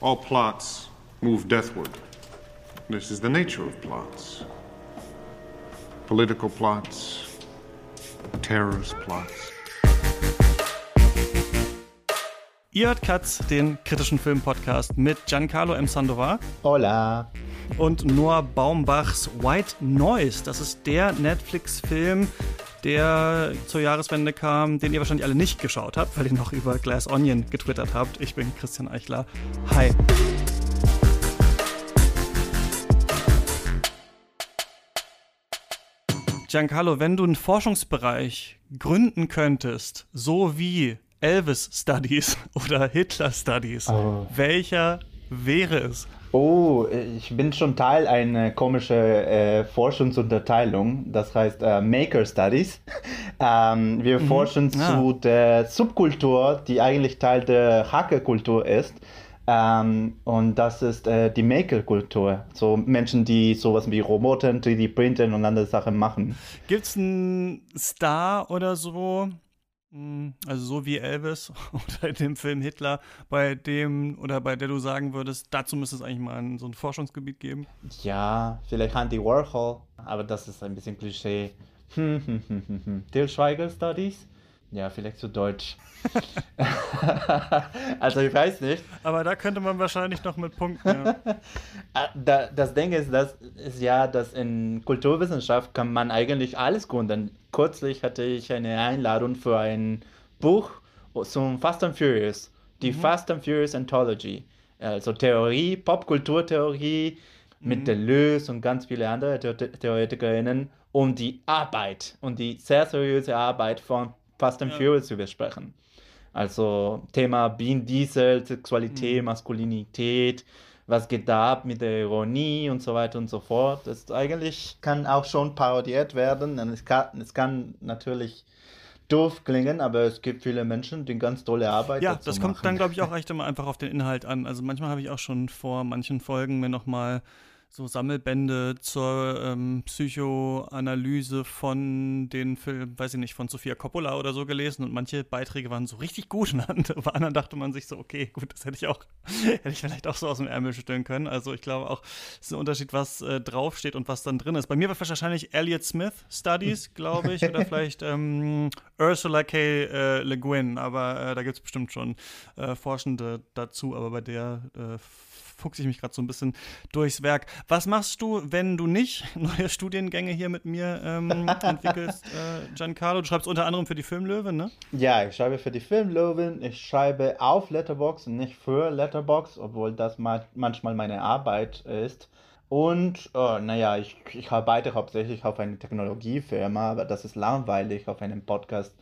All plots move deathward. This is the nature of plots. Political plots, terrorist plots. Ihr hört Katz, den kritischen Filmpodcast mit Giancarlo M. Sandoval. Hola. Und Noah Baumbachs White Noise. Das ist der Netflix-Film, der zur Jahreswende kam, den ihr wahrscheinlich alle nicht geschaut habt, weil ihr noch über Glass Onion getwittert habt. Ich bin Christian Eichler. Hi. Giancarlo, wenn du einen Forschungsbereich gründen könntest, so wie Elvis Studies oder Hitler Studies, oh. welcher wäre es? Oh, ich bin schon Teil einer komischen äh, Forschungsunterteilung, das heißt äh, Maker Studies. ähm, wir mhm. forschen ah. zu der Subkultur, die eigentlich Teil der Hackerkultur ist. Ähm, und das ist äh, die Maker-Kultur. So Menschen, die sowas wie Roboter, 3D-Printen und andere Sachen machen. Gibt es einen Star oder so, also so wie Elvis oder dem Film Hitler, bei dem oder bei der du sagen würdest, dazu müsste es eigentlich mal ein, so ein Forschungsgebiet geben? Ja, vielleicht Andy Warhol, aber das ist ein bisschen Klischee. Hm, hm, hm, hm, hm. Till Schweiger Studies? Ja, vielleicht zu Deutsch. also ich weiß nicht. Aber da könnte man wahrscheinlich noch mit punkten. Ja. Ah, das Ding ist, das ist ja, dass in Kulturwissenschaft kann man eigentlich alles gründen. Kürzlich hatte ich eine Einladung für ein Buch zum Fast and Furious, die mhm. Fast and Furious Anthology. Also Theorie, Popkulturtheorie mhm. mit Deleuze und ganz viele andere Theoretikerinnen um die Arbeit und die sehr seriöse Arbeit von Fast and ja. Furious zu besprechen. Also Thema Bean Diesel, Sexualität, mhm. Maskulinität, was geht da ab mit der Ironie und so weiter und so fort. Das eigentlich kann auch schon parodiert werden. Und es kann, es kann natürlich doof klingen, aber es gibt viele Menschen, die ganz tolle Arbeit Ja, das kommt machen. dann, glaube ich, auch echt immer einfach auf den Inhalt an. Also manchmal habe ich auch schon vor manchen Folgen mir nochmal so Sammelbände zur ähm, Psychoanalyse von den Filmen, weiß ich nicht, von Sofia Coppola oder so gelesen und manche Beiträge waren so richtig gut und bei anderen dachte man sich so, okay, gut, das hätte ich auch, hätte ich vielleicht auch so aus dem Ärmel schütteln können. Also ich glaube auch, es ist ein Unterschied, was äh, draufsteht und was dann drin ist. Bei mir war wahrscheinlich Elliot Smith Studies, glaube ich, oder vielleicht ähm, Ursula K. Äh, Le Guin, aber äh, da gibt es bestimmt schon äh, Forschende dazu, aber bei der äh, fuchse ich mich gerade so ein bisschen durchs Werk. Was machst du, wenn du nicht neue Studiengänge hier mit mir ähm, entwickelst, äh, Giancarlo? Du schreibst unter anderem für die Filmlöwen, ne? Ja, ich schreibe für die Filmlöwen. Ich schreibe auf Letterbox und nicht für Letterbox, obwohl das ma manchmal meine Arbeit ist. Und, oh, naja, ich, ich arbeite hauptsächlich auf eine Technologiefirma, aber das ist langweilig auf einem Podcast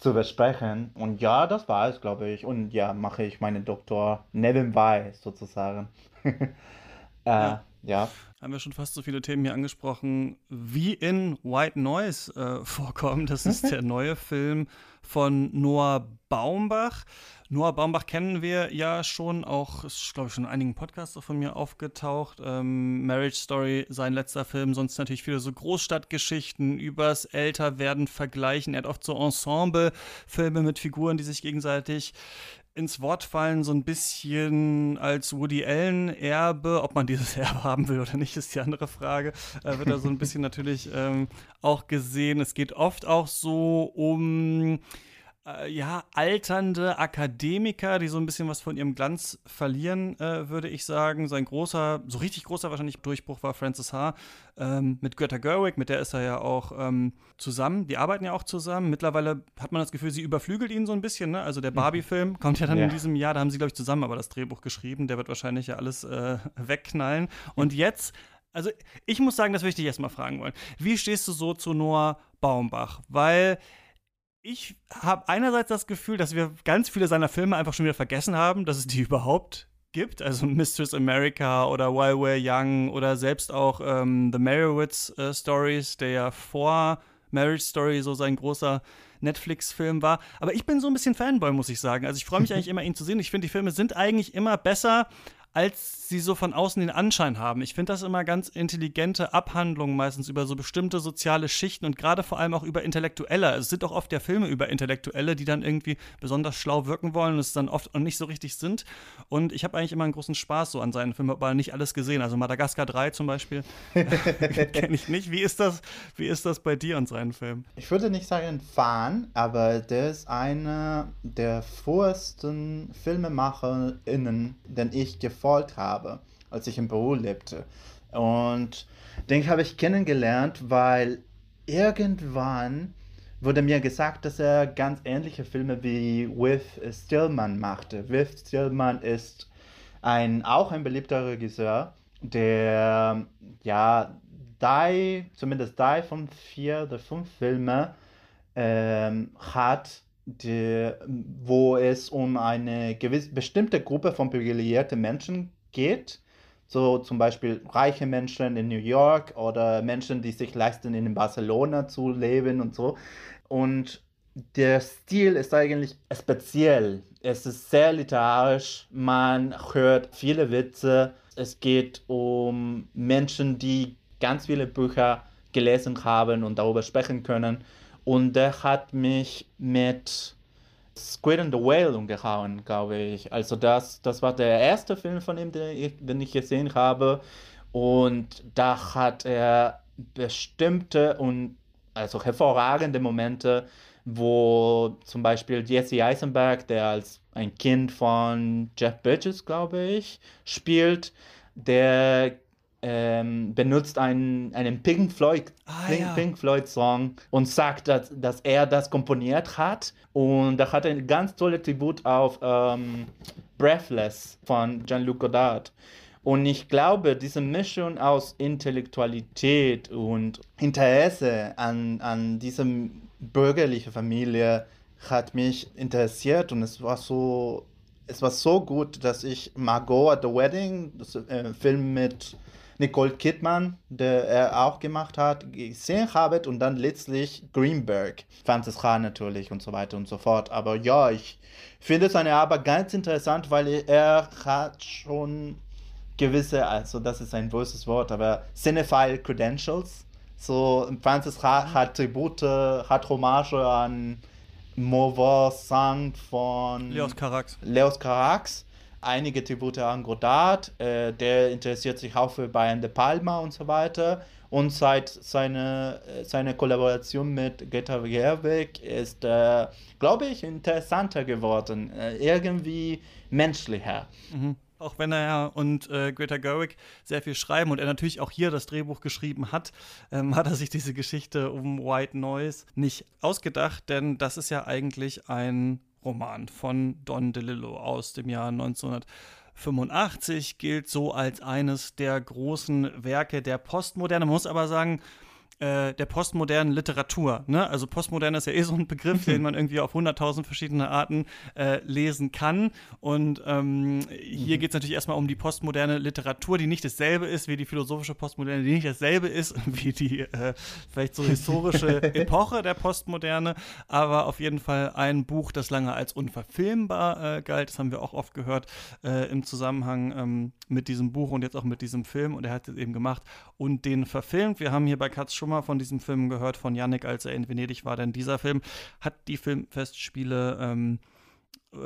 zu besprechen. Und ja, das war es, glaube ich. Und ja, mache ich meinen Doktor nebenbei sozusagen. äh, ja. ja. Haben wir schon fast so viele Themen hier angesprochen, wie in White Noise äh, vorkommen. Das ist der neue Film von Noah Baumbach. Noah Baumbach kennen wir ja schon, auch ist, glaube ich, schon in einigen Podcasts von mir aufgetaucht. Ähm, Marriage Story, sein letzter Film, sonst natürlich viele so Großstadtgeschichten übers Älterwerden vergleichen. Er hat oft so Ensemble-Filme mit Figuren, die sich gegenseitig ins Wort fallen, so ein bisschen als Woody Allen-Erbe. Ob man dieses Erbe haben will oder nicht, ist die andere Frage. Äh, wird da so ein bisschen natürlich ähm, auch gesehen. Es geht oft auch so um äh, ja, alternde Akademiker, die so ein bisschen was von ihrem Glanz verlieren, äh, würde ich sagen. Sein großer, so richtig großer wahrscheinlich Durchbruch war Francis H. Ähm, mit Greta Gerwig, mit der ist er ja auch ähm, zusammen. Die arbeiten ja auch zusammen. Mittlerweile hat man das Gefühl, sie überflügelt ihn so ein bisschen. Ne? Also der mhm. Barbie-Film kommt ja dann ja. in diesem Jahr, da haben sie, glaube ich, zusammen aber das Drehbuch geschrieben. Der wird wahrscheinlich ja alles äh, wegknallen. Und jetzt also ich muss sagen, das würde ich dich erstmal fragen wollen. Wie stehst du so zu Noah Baumbach? Weil ich habe einerseits das Gefühl, dass wir ganz viele seiner Filme einfach schon wieder vergessen haben, dass es die überhaupt gibt. Also Mistress America oder While We're Young oder selbst auch ähm, The Merowitz äh, Stories, der ja vor Marriage Story so sein großer Netflix-Film war. Aber ich bin so ein bisschen Fanboy, muss ich sagen. Also ich freue mich eigentlich immer, ihn zu sehen. Ich finde, die Filme sind eigentlich immer besser als sie so von außen den Anschein haben. Ich finde das immer ganz intelligente Abhandlungen meistens über so bestimmte soziale Schichten und gerade vor allem auch über Intellektuelle. Es sind auch oft ja Filme über Intellektuelle, die dann irgendwie besonders schlau wirken wollen und es dann oft nicht so richtig sind. Und ich habe eigentlich immer einen großen Spaß so an seinen Filmen, aber nicht alles gesehen. Also Madagaskar 3 zum Beispiel kenne ich nicht. Wie ist, das, wie ist das bei dir und seinen Filmen? Ich würde nicht sagen Fan, aber der ist einer der vorsten FilmemacherInnen, den ich gefolgt habe, als ich in Peru lebte. Und den habe ich kennengelernt, weil irgendwann wurde mir gesagt, dass er ganz ähnliche Filme wie With Stillman machte. With Stillman ist ein, auch ein beliebter Regisseur, der ja drei, zumindest drei von vier oder fünf Filme ähm, hat, die, wo es um eine gewisse bestimmte Gruppe von privilegierten Menschen geht. So zum Beispiel reiche Menschen in New York oder Menschen, die sich leisten, in Barcelona zu leben und so. Und der Stil ist eigentlich speziell. Es ist sehr literarisch. Man hört viele Witze. Es geht um Menschen, die ganz viele Bücher gelesen haben und darüber sprechen können. Und der hat mich mit Squid and the Whale umgehauen, glaube ich. Also das, das war der erste Film von ihm, den ich, den ich gesehen habe. Und da hat er bestimmte und also hervorragende Momente, wo zum Beispiel Jesse Eisenberg, der als ein Kind von Jeff Bridges, glaube ich, spielt, der ähm, benutzt einen, einen Pink Floyd, Ah, Pink, ja. Pink Floyd Song und sagt, dass, dass er das komponiert hat. Und da hat er ein ganz tolles Tribut auf ähm, Breathless von Jean-Luc Godard. Und ich glaube, diese Mischung aus Intellektualität und Interesse an, an diesem bürgerlichen Familie hat mich interessiert und es war so, es war so gut, dass ich Margot at the Wedding, das äh, Film mit Nicole Kidman, der er auch gemacht hat, gesehen habe und dann letztlich Greenberg, Francis Ra natürlich und so weiter und so fort. Aber ja, ich finde seine Arbeit ganz interessant, weil er hat schon gewisse, also das ist ein böses Wort, aber Cinephile Credentials. So, Francis Ha hat Tribute, hat Hommage an Mauvais Sang von Leos Carax. Leos Carax, einige Tribute an Godard, äh, der interessiert sich auch für Brian De Palma und so weiter. Und seit seine, äh, seine Kollaboration mit Greta Gerwig ist, äh, glaube ich, interessanter geworden, äh, irgendwie menschlicher. Auch wenn er und äh, Greta Gerwig sehr viel schreiben und er natürlich auch hier das Drehbuch geschrieben hat, ähm, hat er sich diese Geschichte um White Noise nicht ausgedacht, denn das ist ja eigentlich ein Roman von Don DeLillo aus dem Jahr 1985, gilt so als eines der großen Werke der Postmoderne. Man muss aber sagen, äh, der postmodernen Literatur. Ne? Also postmodern ist ja eh so ein Begriff, den man irgendwie auf hunderttausend verschiedene Arten äh, lesen kann. Und ähm, hier geht es natürlich erstmal um die postmoderne Literatur, die nicht dasselbe ist wie die philosophische Postmoderne, die nicht dasselbe ist wie die äh, vielleicht so historische Epoche der Postmoderne, aber auf jeden Fall ein Buch, das lange als unverfilmbar äh, galt. Das haben wir auch oft gehört äh, im Zusammenhang ähm, mit diesem Buch und jetzt auch mit diesem Film. Und er hat es eben gemacht und den verfilmt. Wir haben hier bei Katz schon mal von diesem Film gehört, von Yannick, als er in Venedig war, denn dieser Film hat die Filmfestspiele ähm,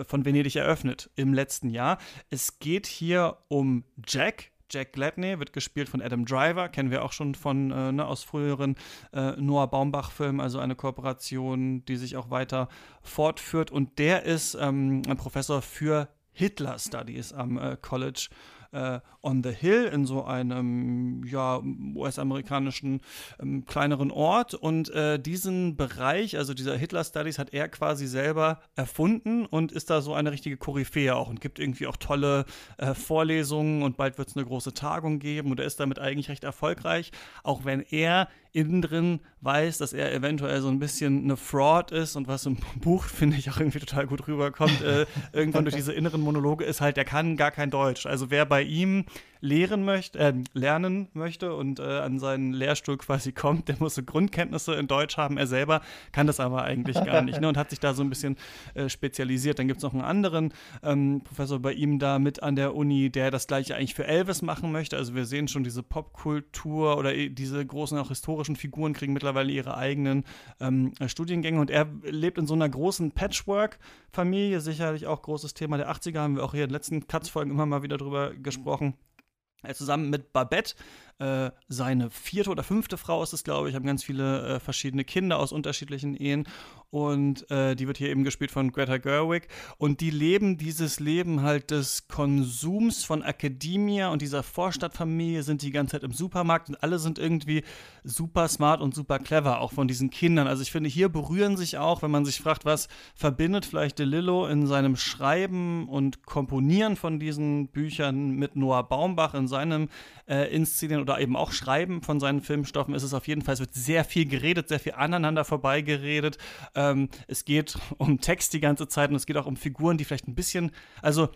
von Venedig eröffnet im letzten Jahr. Es geht hier um Jack. Jack Gladney wird gespielt von Adam Driver, kennen wir auch schon von äh, ne, aus früheren äh, Noah Baumbach-Filmen, also eine Kooperation, die sich auch weiter fortführt. Und der ist ähm, ein Professor für Hitler Studies am äh, College äh, on the Hill in so einem ja, US-amerikanischen ähm, kleineren Ort. Und äh, diesen Bereich, also dieser Hitler Studies, hat er quasi selber erfunden und ist da so eine richtige Koryphäe auch und gibt irgendwie auch tolle äh, Vorlesungen und bald wird es eine große Tagung geben und er ist damit eigentlich recht erfolgreich, auch wenn er innen drin weiß, dass er eventuell so ein bisschen eine Fraud ist und was im Buch, finde ich, auch irgendwie total gut rüberkommt, äh, irgendwann durch diese inneren Monologe ist halt, der kann gar kein Deutsch. Also wer bei ihm lehren möchte, äh, lernen möchte und äh, an seinen Lehrstuhl quasi kommt. Der muss so Grundkenntnisse in Deutsch haben. Er selber kann das aber eigentlich gar nicht ne, und hat sich da so ein bisschen äh, spezialisiert. Dann gibt es noch einen anderen ähm, Professor bei ihm da mit an der Uni, der das gleiche eigentlich für Elvis machen möchte. Also wir sehen schon diese Popkultur oder diese großen auch historischen Figuren kriegen mittlerweile ihre eigenen ähm, Studiengänge und er lebt in so einer großen Patchwork-Familie, sicherlich auch großes Thema der 80er, haben wir auch hier in den letzten Cuts-Folgen immer mal wieder drüber gesprochen. Zusammen mit Babette, äh, seine vierte oder fünfte Frau ist es, glaube ich, haben ganz viele äh, verschiedene Kinder aus unterschiedlichen Ehen. Und äh, die wird hier eben gespielt von Greta Gerwig. Und die leben dieses Leben halt des Konsums von Academia und dieser Vorstadtfamilie sind die ganze Zeit im Supermarkt und alle sind irgendwie super smart und super clever, auch von diesen Kindern. Also ich finde, hier berühren sich auch, wenn man sich fragt, was verbindet vielleicht DeLillo in seinem Schreiben und Komponieren von diesen Büchern mit Noah Baumbach in seinem äh, Inszenieren oder eben auch Schreiben von seinen Filmstoffen, ist es auf jeden Fall, es wird sehr viel geredet, sehr viel aneinander vorbeigeredet. Äh, ähm, es geht um Text die ganze Zeit und es geht auch um Figuren, die vielleicht ein bisschen, also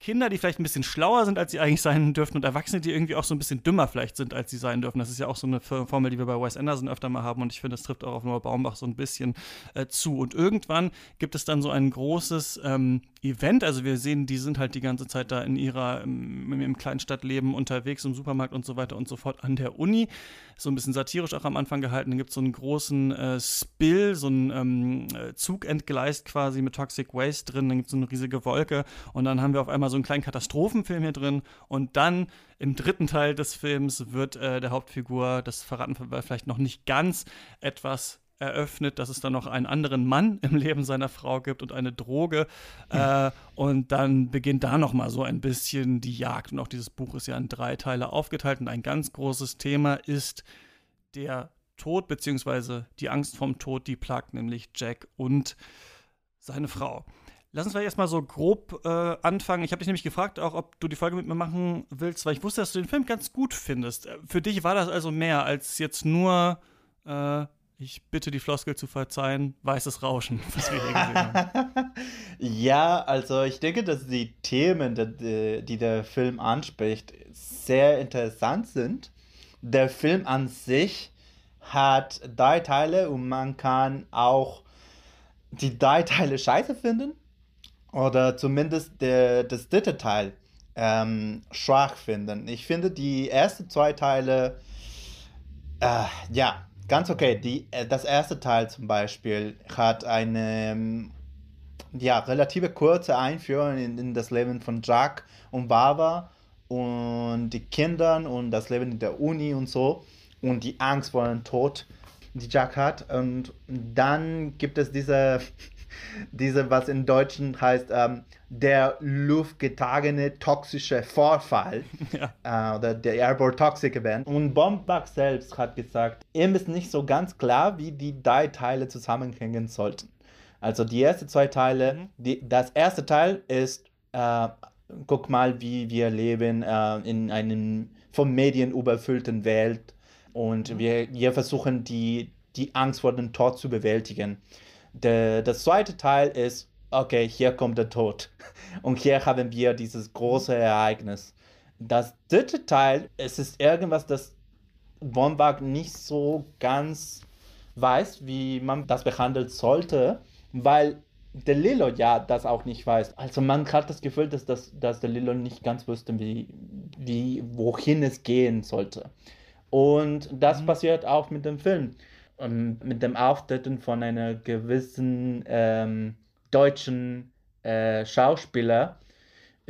Kinder, die vielleicht ein bisschen schlauer sind, als sie eigentlich sein dürfen und Erwachsene, die irgendwie auch so ein bisschen dümmer vielleicht sind, als sie sein dürfen. Das ist ja auch so eine Formel, die wir bei Wes Anderson öfter mal haben und ich finde, das trifft auch auf Noah Baumbach so ein bisschen äh, zu. Und irgendwann gibt es dann so ein großes ähm, Event, also wir sehen, die sind halt die ganze Zeit da in ihrer, im, im Kleinstadtleben unterwegs, im Supermarkt und so weiter und so fort an der Uni. So ein bisschen satirisch auch am Anfang gehalten. Dann gibt es so einen großen äh, Spill, so einen ähm, Zug entgleist quasi mit Toxic Waste drin, dann gibt es so eine riesige Wolke und dann haben wir auf einmal so einen kleinen Katastrophenfilm hier drin und dann im dritten Teil des Films wird äh, der Hauptfigur, das verraten wir vielleicht noch nicht ganz, etwas eröffnet, dass es dann noch einen anderen Mann im Leben seiner Frau gibt und eine Droge. Äh, und dann beginnt da noch mal so ein bisschen die Jagd. Und auch dieses Buch ist ja in drei Teile aufgeteilt. Und ein ganz großes Thema ist der Tod beziehungsweise die Angst vom Tod, die plagt nämlich Jack und seine Frau. Lass uns vielleicht erstmal so grob äh, anfangen. Ich habe dich nämlich gefragt, auch ob du die Folge mit mir machen willst, weil ich wusste, dass du den Film ganz gut findest. Äh, für dich war das also mehr als jetzt nur, äh, ich bitte die Floskel zu verzeihen, weißes Rauschen, was wir hier gesehen haben. ja, also ich denke, dass die Themen, die, die der Film anspricht, sehr interessant sind. Der Film an sich hat drei Teile und man kann auch die drei Teile scheiße finden oder zumindest der, das dritte Teil ähm, schwach finden. Ich finde die ersten zwei Teile, äh, ja, ganz okay. Die, äh, das erste Teil zum Beispiel hat eine ähm, ja, relative kurze Einführung in, in, das Leben von Jack und Baba und die Kindern und das Leben in der Uni und so und die Angst vor dem Tod, die Jack hat. Und dann gibt es diese diese, was in Deutschen heißt, ähm, der luftgetagene toxische Vorfall ja. äh, oder der Airborne Toxic Event. Und Bombach selbst hat gesagt, ihm ist nicht so ganz klar, wie die drei Teile zusammenhängen sollten. Also die ersten zwei Teile, mhm. die, das erste Teil ist, äh, guck mal, wie wir leben äh, in einem von Medien überfüllten Welt und mhm. wir, wir versuchen die, die Angst vor dem Tod zu bewältigen. Der, das zweite Teil ist, okay, hier kommt der Tod. Und hier haben wir dieses große Ereignis. Das dritte Teil, es ist irgendwas, das Womberg nicht so ganz weiß, wie man das behandeln sollte, weil der Lilo ja das auch nicht weiß. Also man hat das Gefühl, dass, das, dass der Lilo nicht ganz wusste, wie, wie, wohin es gehen sollte. Und das mhm. passiert auch mit dem Film mit dem Auftreten von einer gewissen ähm, deutschen äh, Schauspieler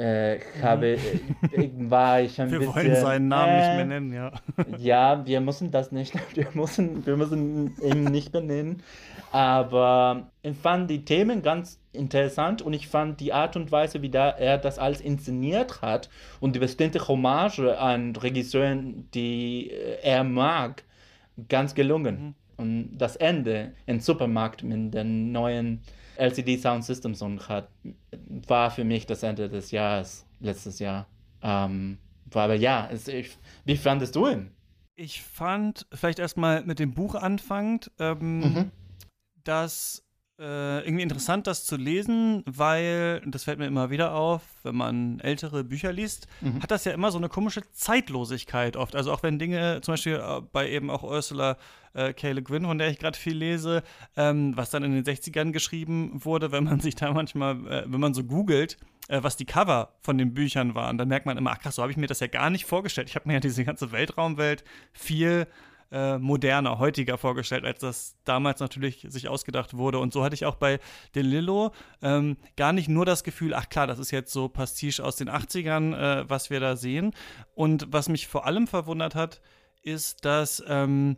äh, habe, mhm. äh, war ich ein wir bisschen. Wir wollen seinen Namen nicht mehr nennen, ja. Ja, wir müssen das nicht, wir müssen, wir müssen ihn nicht mehr nennen. Aber ich fand die Themen ganz interessant und ich fand die Art und Weise, wie da er das alles inszeniert hat und die bestimmte Hommage an Regisseuren, die äh, er mag, ganz gelungen. Mhm. Und das Ende im Supermarkt mit den neuen LCD Sound Systems und hat, war für mich das Ende des Jahres, letztes Jahr. Ähm, aber ja, es, ich, wie fandest du ihn? Ich fand, vielleicht erstmal mit dem Buch anfangend, ähm, mhm. dass äh, irgendwie interessant, das zu lesen, weil, das fällt mir immer wieder auf, wenn man ältere Bücher liest, mhm. hat das ja immer so eine komische Zeitlosigkeit oft. Also auch wenn Dinge, zum Beispiel äh, bei eben auch Ursula äh, K. Le Guin, von der ich gerade viel lese, ähm, was dann in den 60ern geschrieben wurde, wenn man sich da manchmal, äh, wenn man so googelt, äh, was die Cover von den Büchern waren, dann merkt man immer, ach krass, so habe ich mir das ja gar nicht vorgestellt. Ich habe mir ja diese ganze Weltraumwelt viel äh, moderner, heutiger vorgestellt, als das damals natürlich sich ausgedacht wurde. Und so hatte ich auch bei De Lillo ähm, gar nicht nur das Gefühl, ach klar, das ist jetzt so Pastiche aus den 80ern, äh, was wir da sehen. Und was mich vor allem verwundert hat, ist, dass ähm,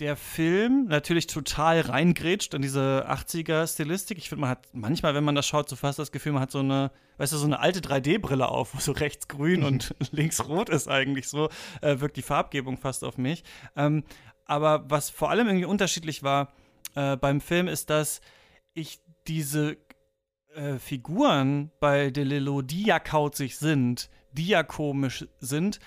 der Film natürlich total reingrätscht in diese 80er-Stilistik. Ich finde, man hat manchmal, wenn man das schaut, so fast das Gefühl, man hat so eine, weißt du, so eine alte 3D-Brille auf, wo so rechts grün und links rot ist eigentlich so, äh, wirkt die Farbgebung fast auf mich. Ähm, aber was vor allem irgendwie unterschiedlich war äh, beim Film, ist, dass ich diese äh, Figuren bei DeLillo, die ja kauzig sind, die ja komisch sind,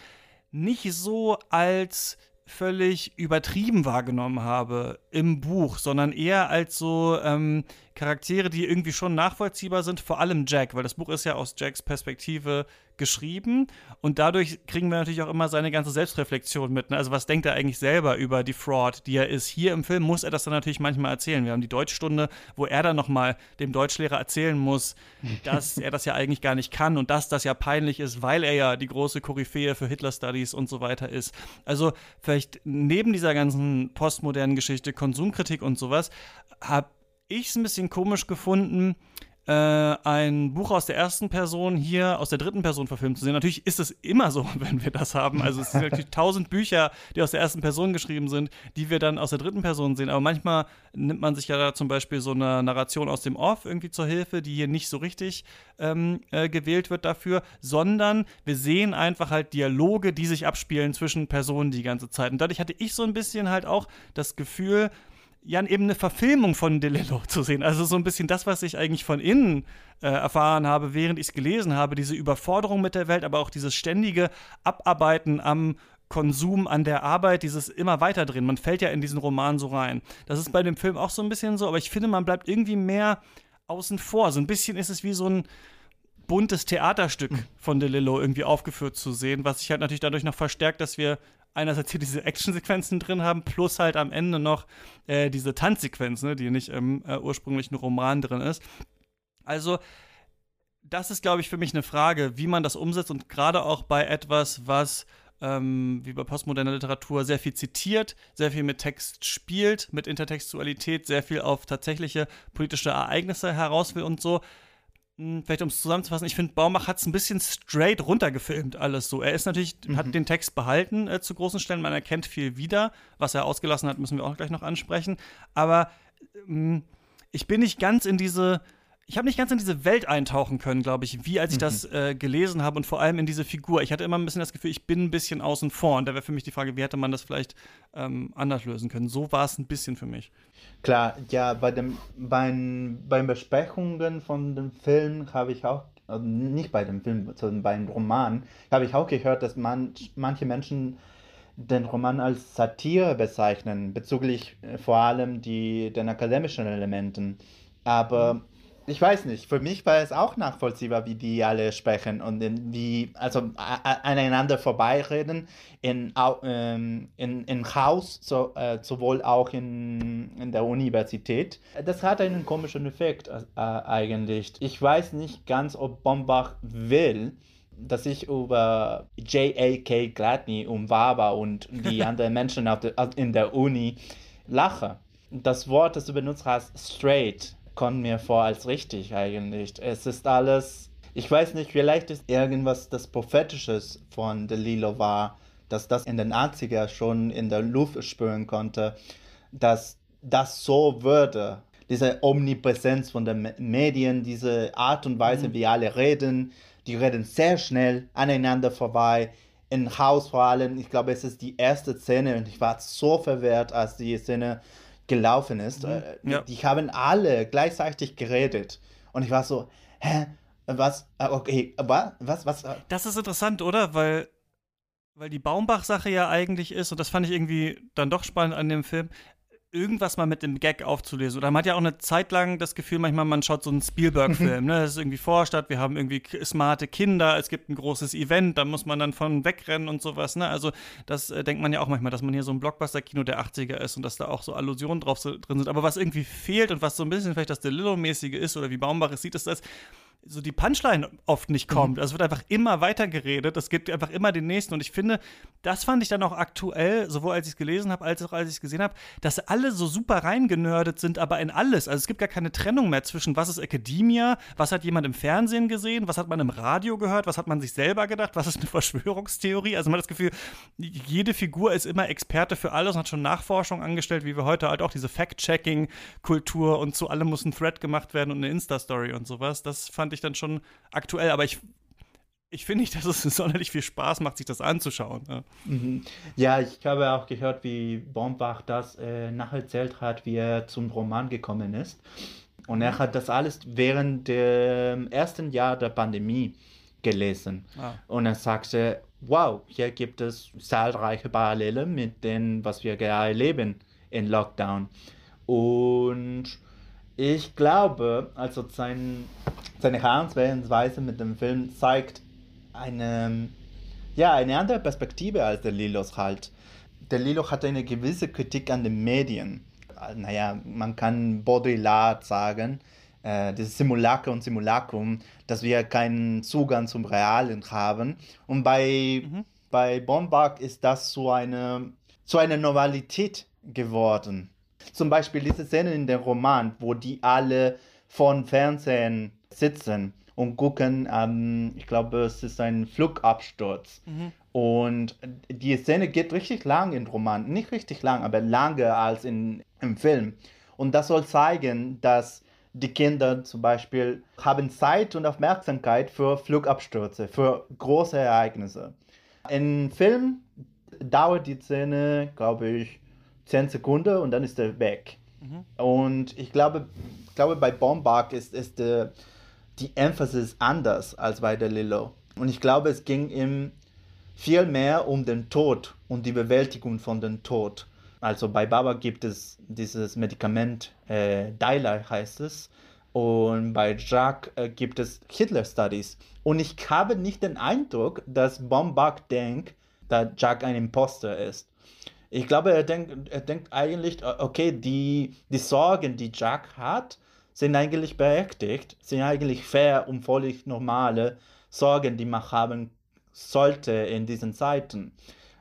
nicht so als völlig übertrieben wahrgenommen habe im Buch, sondern eher als so ähm, Charaktere, die irgendwie schon nachvollziehbar sind, vor allem Jack, weil das Buch ist ja aus Jacks Perspektive geschrieben und dadurch kriegen wir natürlich auch immer seine ganze Selbstreflexion mit. Ne? Also was denkt er eigentlich selber über die Fraud, die er ist? Hier im Film muss er das dann natürlich manchmal erzählen. Wir haben die Deutschstunde, wo er dann nochmal dem Deutschlehrer erzählen muss, dass er das ja eigentlich gar nicht kann und dass das ja peinlich ist, weil er ja die große Koryphäe für Hitler-Studies und so weiter ist. Also vielleicht neben dieser ganzen postmodernen Geschichte, Konsumkritik und sowas, habe ich es ein bisschen komisch gefunden, äh, ein Buch aus der ersten Person hier aus der dritten Person verfilmt zu sehen. Natürlich ist es immer so, wenn wir das haben. Also es sind natürlich tausend Bücher, die aus der ersten Person geschrieben sind, die wir dann aus der dritten Person sehen. Aber manchmal nimmt man sich ja da zum Beispiel so eine Narration aus dem Off irgendwie zur Hilfe, die hier nicht so richtig ähm, äh, gewählt wird dafür, sondern wir sehen einfach halt Dialoge, die sich abspielen zwischen Personen die ganze Zeit. Und dadurch hatte ich so ein bisschen halt auch das Gefühl, ja eben eine Verfilmung von DeLillo zu sehen. Also so ein bisschen das, was ich eigentlich von innen äh, erfahren habe, während ich es gelesen habe, diese Überforderung mit der Welt, aber auch dieses ständige Abarbeiten am Konsum, an der Arbeit, dieses immer weiter drehen. Man fällt ja in diesen Roman so rein. Das ist bei dem Film auch so ein bisschen so, aber ich finde, man bleibt irgendwie mehr außen vor. So ein bisschen ist es wie so ein buntes Theaterstück von DeLillo irgendwie aufgeführt zu sehen, was sich halt natürlich dadurch noch verstärkt, dass wir einerseits hier diese Actionsequenzen drin haben, plus halt am Ende noch äh, diese Tanzsequenz, ne, die nicht im äh, ursprünglichen Roman drin ist. Also, das ist, glaube ich, für mich eine Frage, wie man das umsetzt und gerade auch bei etwas, was ähm, wie bei postmoderner Literatur sehr viel zitiert, sehr viel mit Text spielt, mit Intertextualität, sehr viel auf tatsächliche politische Ereignisse heraus will und so vielleicht um es zusammenzufassen, ich finde, Baumach hat es ein bisschen straight runtergefilmt, alles so. Er ist natürlich, mhm. hat den Text behalten äh, zu großen Stellen, man erkennt viel wieder. Was er ausgelassen hat, müssen wir auch gleich noch ansprechen. Aber ähm, ich bin nicht ganz in diese ich habe nicht ganz in diese Welt eintauchen können, glaube ich, wie als ich mhm. das äh, gelesen habe und vor allem in diese Figur. Ich hatte immer ein bisschen das Gefühl, ich bin ein bisschen außen vor. Und da wäre für mich die Frage, wie hätte man das vielleicht ähm, anders lösen können? So war es ein bisschen für mich. Klar, ja, bei dem, beim, beim Besprechungen von dem Film habe ich auch, also nicht bei dem Film, sondern beim Roman, habe ich auch gehört, dass man, manche Menschen den Roman als Satire bezeichnen, bezüglich äh, vor allem die, den akademischen Elementen. Aber mhm ich weiß nicht, für mich war es auch nachvollziehbar, wie die alle sprechen und in, wie, also aneinander vorbeireden, in, ähm, in, in Haus, so, äh, sowohl auch in, in der Universität. Das hat einen komischen Effekt äh, eigentlich. Ich weiß nicht ganz, ob Bombach will, dass ich über J.A.K. Gladney und Wawa und die anderen Menschen der, in der Uni lache. Das Wort, das du benutzt hast, straight, kommt mir vor als richtig eigentlich. Es ist alles, ich weiß nicht, vielleicht ist irgendwas das Prophetisches von DeLillo war, dass das in den 80er schon in der Luft spüren konnte, dass das so würde. Diese Omnipräsenz von den Medien, diese Art und Weise, mhm. wie alle reden, die reden sehr schnell aneinander vorbei. Im Haus vor allem, ich glaube, es ist die erste Szene und ich war so verwehrt, als die Szene gelaufen ist. Mhm. Äh, ja. Die haben alle gleichzeitig geredet. Und ich war so, hä? Was? Ah, okay, was? Was? was? Das ist interessant, oder? Weil, weil die Baumbach-Sache ja eigentlich ist, und das fand ich irgendwie dann doch spannend an dem Film, irgendwas mal mit dem Gag aufzulösen. Oder man hat ja auch eine Zeit lang das Gefühl, manchmal man schaut so einen Spielberg-Film, ne? Das ist irgendwie Vorstadt, wir haben irgendwie smarte Kinder, es gibt ein großes Event, da muss man dann von wegrennen und sowas, ne? Also das äh, denkt man ja auch manchmal, dass man hier so ein Blockbuster-Kino der 80er ist und dass da auch so Allusionen drauf so, drin sind. Aber was irgendwie fehlt und was so ein bisschen vielleicht das Delillo-mäßige ist oder wie Baumbach es sieht, ist das, so die Punchline oft nicht kommt. Mhm. Also es wird einfach immer weiter geredet. Es gibt einfach immer den nächsten. Und ich finde, das fand ich dann auch aktuell, sowohl als ich es gelesen habe, als auch als ich es gesehen habe, dass alle so super reingenördet sind, aber in alles. Also es gibt gar keine Trennung mehr zwischen, was ist Academia, was hat jemand im Fernsehen gesehen, was hat man im Radio gehört, was hat man sich selber gedacht, was ist eine Verschwörungstheorie. Also man hat das Gefühl, jede Figur ist immer Experte für alles und hat schon Nachforschung angestellt, wie wir heute halt auch diese Fact-Checking-Kultur und zu allem muss ein Thread gemacht werden und eine Insta-Story und sowas. Das fand ich ich dann schon aktuell, aber ich, ich finde nicht, dass es sonderlich viel Spaß macht, sich das anzuschauen. Ja, mhm. ja ich habe auch gehört, wie Bombach das äh, nacherzählt hat, wie er zum Roman gekommen ist. Und er hat das alles während dem ersten Jahr der Pandemie gelesen. Ah. Und er sagte, wow, hier gibt es zahlreiche Parallelen mit dem, was wir gerade erleben in Lockdown. Und ich glaube, also sein, seine Herangehensweise mit dem Film zeigt eine, ja, eine andere Perspektive als der Lilos halt. Der Lilo hat eine gewisse Kritik an den Medien. Naja, man kann Baudrillard sagen, äh, dieses Simulacrum und Simulacrum, dass wir keinen Zugang zum Realen haben. Und bei, mhm. bei Bombach ist das so eine, so eine Normalität geworden. Zum Beispiel diese Szene in dem Roman, wo die alle von Fernsehen sitzen und gucken, ähm, ich glaube, es ist ein Flugabsturz. Mhm. Und die Szene geht richtig lang im Roman. Nicht richtig lang, aber lange als in, im Film. Und das soll zeigen, dass die Kinder zum Beispiel haben Zeit und Aufmerksamkeit für Flugabstürze, für große Ereignisse. Im Film dauert die Szene, glaube ich, 10 Sekunden und dann ist er weg. Mhm. Und ich glaube, ich glaube bei Bombach ist, ist äh, die Emphasis anders als bei der Lilo. Und ich glaube, es ging ihm viel mehr um den Tod und die Bewältigung von dem Tod. Also bei Baba gibt es dieses Medikament, äh, Dyla heißt es. Und bei Jack äh, gibt es Hitler Studies. Und ich habe nicht den Eindruck, dass Bombach denkt, dass Jack ein Imposter ist. Ich glaube, er denkt, er denkt eigentlich, okay, die, die Sorgen, die Jack hat, sind eigentlich berechtigt, sind eigentlich fair und völlig normale Sorgen, die man haben sollte in diesen Zeiten.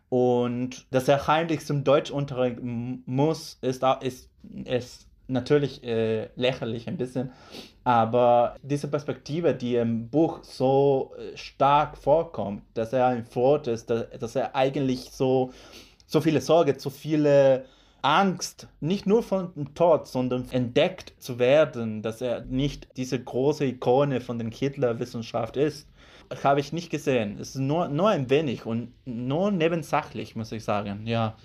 Und dass er heimlich zum Deutschunterricht muss, ist, ist, ist natürlich äh, lächerlich ein bisschen. Aber diese Perspektive, die im Buch so äh, stark vorkommt, dass er ein Froht ist, dass, dass er eigentlich so so viele Sorge, so viele Angst, nicht nur von dem Tod, sondern entdeckt zu werden, dass er nicht diese große Ikone von der Hitler-Wissenschaft ist, habe ich nicht gesehen. Es ist nur, nur ein wenig und nur nebensachlich, muss ich sagen, ja.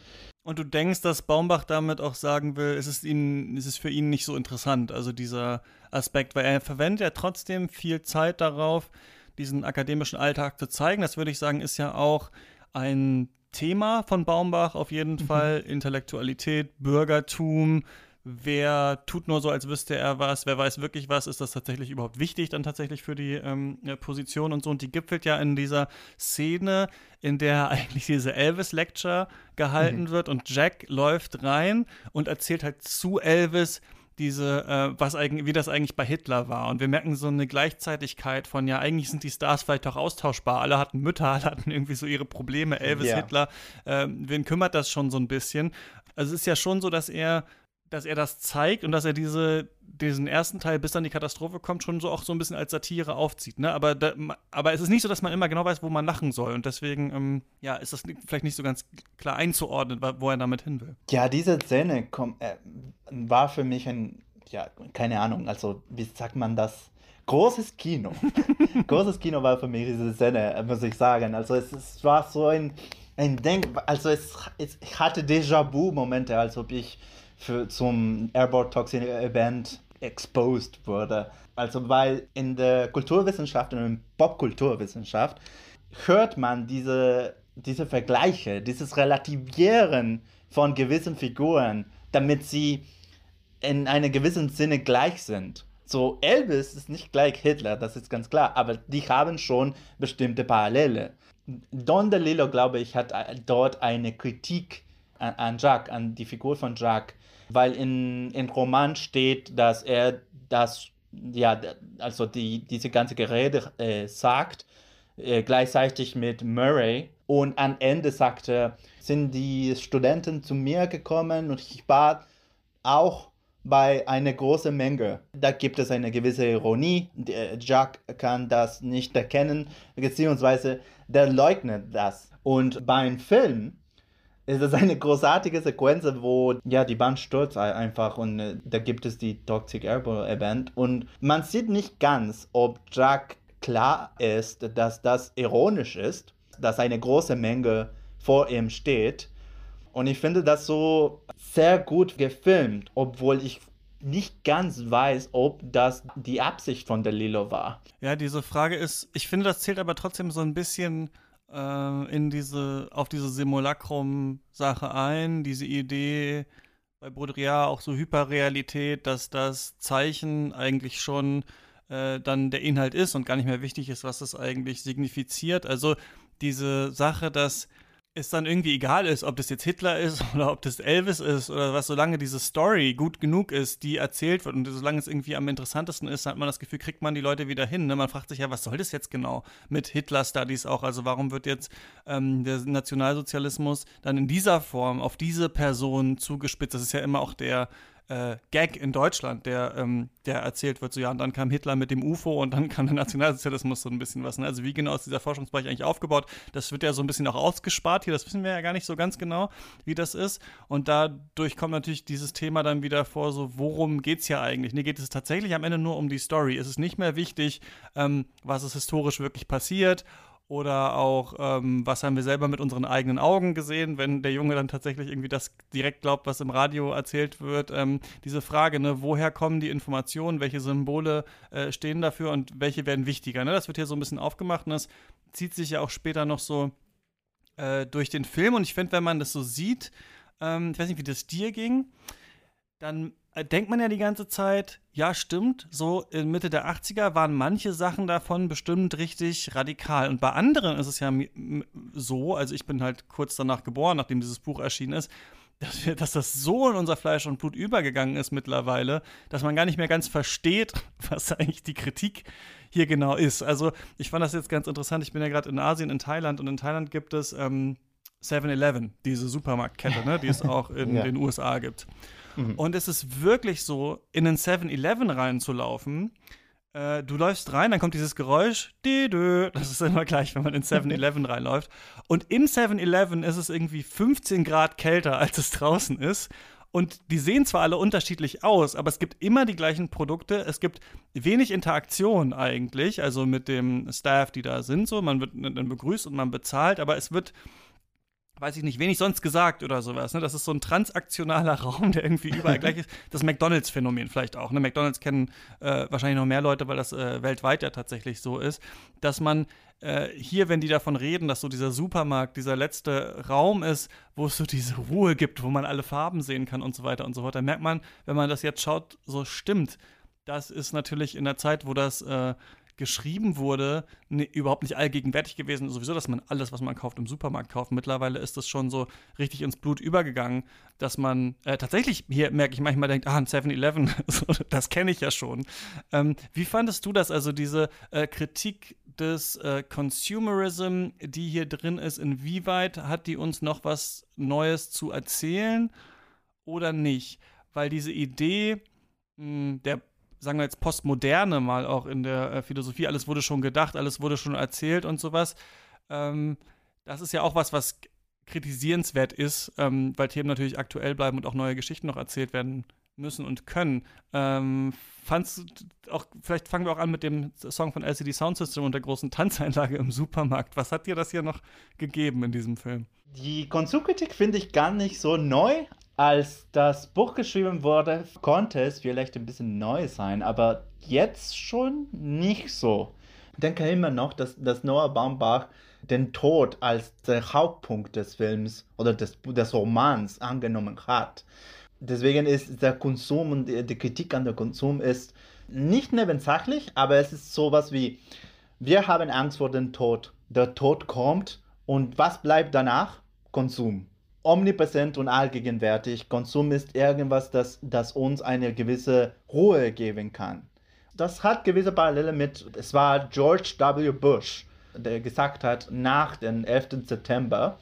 Und du denkst, dass Baumbach damit auch sagen will, es ist, ihn, es ist für ihn nicht so interessant, also dieser Aspekt, weil er verwendet ja trotzdem viel Zeit darauf, diesen akademischen Alltag zu zeigen. Das würde ich sagen, ist ja auch ein Thema von Baumbach auf jeden mhm. Fall. Intellektualität, Bürgertum. Wer tut nur so, als wüsste er was? Wer weiß wirklich was? Ist das tatsächlich überhaupt wichtig dann tatsächlich für die ähm, Position und so? Und die gipfelt ja in dieser Szene, in der eigentlich diese Elvis-Lecture gehalten mhm. wird und Jack läuft rein und erzählt halt zu Elvis, diese, äh, was eigentlich, wie das eigentlich bei Hitler war. Und wir merken so eine Gleichzeitigkeit von, ja, eigentlich sind die Stars vielleicht auch austauschbar. Alle hatten Mütter, alle hatten irgendwie so ihre Probleme. Elvis, ja. Hitler, äh, wen kümmert das schon so ein bisschen? Also es ist ja schon so, dass er dass er das zeigt und dass er diese, diesen ersten Teil, bis dann die Katastrophe kommt, schon so auch so ein bisschen als Satire aufzieht. Ne? Aber, da, aber es ist nicht so, dass man immer genau weiß, wo man lachen soll. Und deswegen ähm, ja, ist das vielleicht nicht so ganz klar einzuordnen, wo er damit hin will. Ja, diese Szene komm, äh, war für mich ein, ja, keine Ahnung, also wie sagt man das? Großes Kino. Großes Kino war für mich diese Szene, muss ich sagen. Also es, es war so ein, ein Denk, also es, es ich hatte Déjà-vu-Momente, als ob ich für, zum Airborne Toxin Event exposed wurde. Also weil in der Kulturwissenschaft und in Popkulturwissenschaft hört man diese, diese Vergleiche, dieses Relativieren von gewissen Figuren damit sie in einem gewissen Sinne gleich sind. So, Elvis ist nicht gleich Hitler, das ist ganz klar, aber die haben schon bestimmte Parallele. Don DeLillo, glaube ich, hat äh, dort eine Kritik an, an Jacques, an die Figur von Jacques, weil in, in Roman steht, dass er das, ja, also die, diese ganze Gerede äh, sagt, äh, gleichzeitig mit Murray. Und am Ende sagte, sind die Studenten zu mir gekommen und ich war auch bei einer großen Menge. Da gibt es eine gewisse Ironie. Der Jack kann das nicht erkennen, beziehungsweise der leugnet das. Und beim Film ist es eine großartige Sequenz, wo ja die Bahn stürzt einfach und äh, da gibt es die Toxic Airborne Event und man sieht nicht ganz, ob Jack klar ist, dass das ironisch ist, dass eine große Menge vor ihm steht. Und ich finde das so sehr gut gefilmt, obwohl ich nicht ganz weiß, ob das die Absicht von der Lilo war. Ja, diese Frage ist, ich finde, das zählt aber trotzdem so ein bisschen äh, in diese, auf diese Simulacrum-Sache ein, diese Idee bei Baudrillard auch so Hyperrealität, dass das Zeichen eigentlich schon äh, dann der Inhalt ist und gar nicht mehr wichtig ist, was es eigentlich signifiziert. Also diese Sache, dass es dann irgendwie egal ist, ob das jetzt Hitler ist oder ob das Elvis ist oder was, solange diese Story gut genug ist, die erzählt wird und solange es irgendwie am interessantesten ist, hat man das Gefühl, kriegt man die Leute wieder hin. Ne? Man fragt sich ja, was soll das jetzt genau mit Hitler-Studies auch? Also warum wird jetzt ähm, der Nationalsozialismus dann in dieser Form auf diese Person zugespitzt? Das ist ja immer auch der äh, Gag in Deutschland, der, ähm, der erzählt wird, so ja, und dann kam Hitler mit dem UFO und dann kam der Nationalsozialismus so ein bisschen was. Ne? Also wie genau ist dieser Forschungsbereich eigentlich aufgebaut? Das wird ja so ein bisschen auch ausgespart hier, das wissen wir ja gar nicht so ganz genau, wie das ist. Und dadurch kommt natürlich dieses Thema dann wieder vor, so worum geht es hier eigentlich? Nee, geht es tatsächlich am Ende nur um die Story? Ist es nicht mehr wichtig, ähm, was ist historisch wirklich passiert? Oder auch, ähm, was haben wir selber mit unseren eigenen Augen gesehen, wenn der Junge dann tatsächlich irgendwie das direkt glaubt, was im Radio erzählt wird. Ähm, diese Frage, ne, woher kommen die Informationen, welche Symbole äh, stehen dafür und welche werden wichtiger? Ne? Das wird hier so ein bisschen aufgemacht und das zieht sich ja auch später noch so äh, durch den Film. Und ich finde, wenn man das so sieht, ähm, ich weiß nicht, wie das dir ging, dann äh, denkt man ja die ganze Zeit, ja, stimmt, so in Mitte der 80er waren manche Sachen davon bestimmt richtig radikal. Und bei anderen ist es ja so, also ich bin halt kurz danach geboren, nachdem dieses Buch erschienen ist, dass, wir, dass das so in unser Fleisch und Blut übergegangen ist mittlerweile, dass man gar nicht mehr ganz versteht, was eigentlich die Kritik hier genau ist. Also ich fand das jetzt ganz interessant. Ich bin ja gerade in Asien, in Thailand und in Thailand gibt es ähm, 7-Eleven, diese Supermarktkette, ne, die es auch in ja. den USA gibt. Mhm. Und es ist wirklich so, in einen 7-Eleven reinzulaufen. Äh, du läufst rein, dann kommt dieses Geräusch, das ist immer gleich, wenn man in 7-Eleven reinläuft. Und in 7-Eleven ist es irgendwie 15 Grad kälter, als es draußen ist. Und die sehen zwar alle unterschiedlich aus, aber es gibt immer die gleichen Produkte. Es gibt wenig Interaktion eigentlich, also mit dem Staff, die da sind. So, man wird dann begrüßt und man bezahlt, aber es wird weiß ich nicht, wenig sonst gesagt oder sowas. Ne? Das ist so ein transaktionaler Raum, der irgendwie überall gleich ist. Das McDonalds-Phänomen vielleicht auch. Ne? McDonalds kennen äh, wahrscheinlich noch mehr Leute, weil das äh, weltweit ja tatsächlich so ist, dass man äh, hier, wenn die davon reden, dass so dieser Supermarkt, dieser letzte Raum ist, wo es so diese Ruhe gibt, wo man alle Farben sehen kann und so weiter und so fort, dann merkt man, wenn man das jetzt schaut, so stimmt. Das ist natürlich in der Zeit, wo das äh, geschrieben wurde, ne, überhaupt nicht allgegenwärtig gewesen. Sowieso, dass man alles, was man kauft, im Supermarkt kauft. Mittlerweile ist das schon so richtig ins Blut übergegangen, dass man äh, tatsächlich, hier merke ich manchmal, denkt, ah, ein 7-Eleven, so, das kenne ich ja schon. Ähm, wie fandest du das, also diese äh, Kritik des äh, Consumerism, die hier drin ist, inwieweit hat die uns noch was Neues zu erzählen oder nicht? Weil diese Idee hm, der sagen wir jetzt Postmoderne mal auch in der äh, Philosophie, alles wurde schon gedacht, alles wurde schon erzählt und sowas. Ähm, das ist ja auch was, was kritisierenswert ist, ähm, weil Themen natürlich aktuell bleiben und auch neue Geschichten noch erzählt werden müssen und können. Ähm, fandst du auch, vielleicht fangen wir auch an mit dem Song von LCD Sound System und der großen Tanzeinlage im Supermarkt. Was hat dir das hier noch gegeben in diesem Film? Die Konsumkritik finde ich gar nicht so neu, als das Buch geschrieben wurde, konnte es vielleicht ein bisschen neu sein, aber jetzt schon nicht so. Ich denke immer noch, dass, dass Noah Baumbach den Tod als der Hauptpunkt des Films oder des, des Romans angenommen hat. deswegen ist der Konsum und die, die Kritik an der Konsum ist nicht nebensächlich, aber es ist sowas wie, wir haben Angst vor dem Tod. Der Tod kommt und was bleibt danach? Konsum. Omnipräsent und allgegenwärtig. Konsum ist irgendwas, das, das uns eine gewisse Ruhe geben kann. Das hat gewisse Parallele mit, es war George W. Bush, der gesagt hat, nach dem 11. September,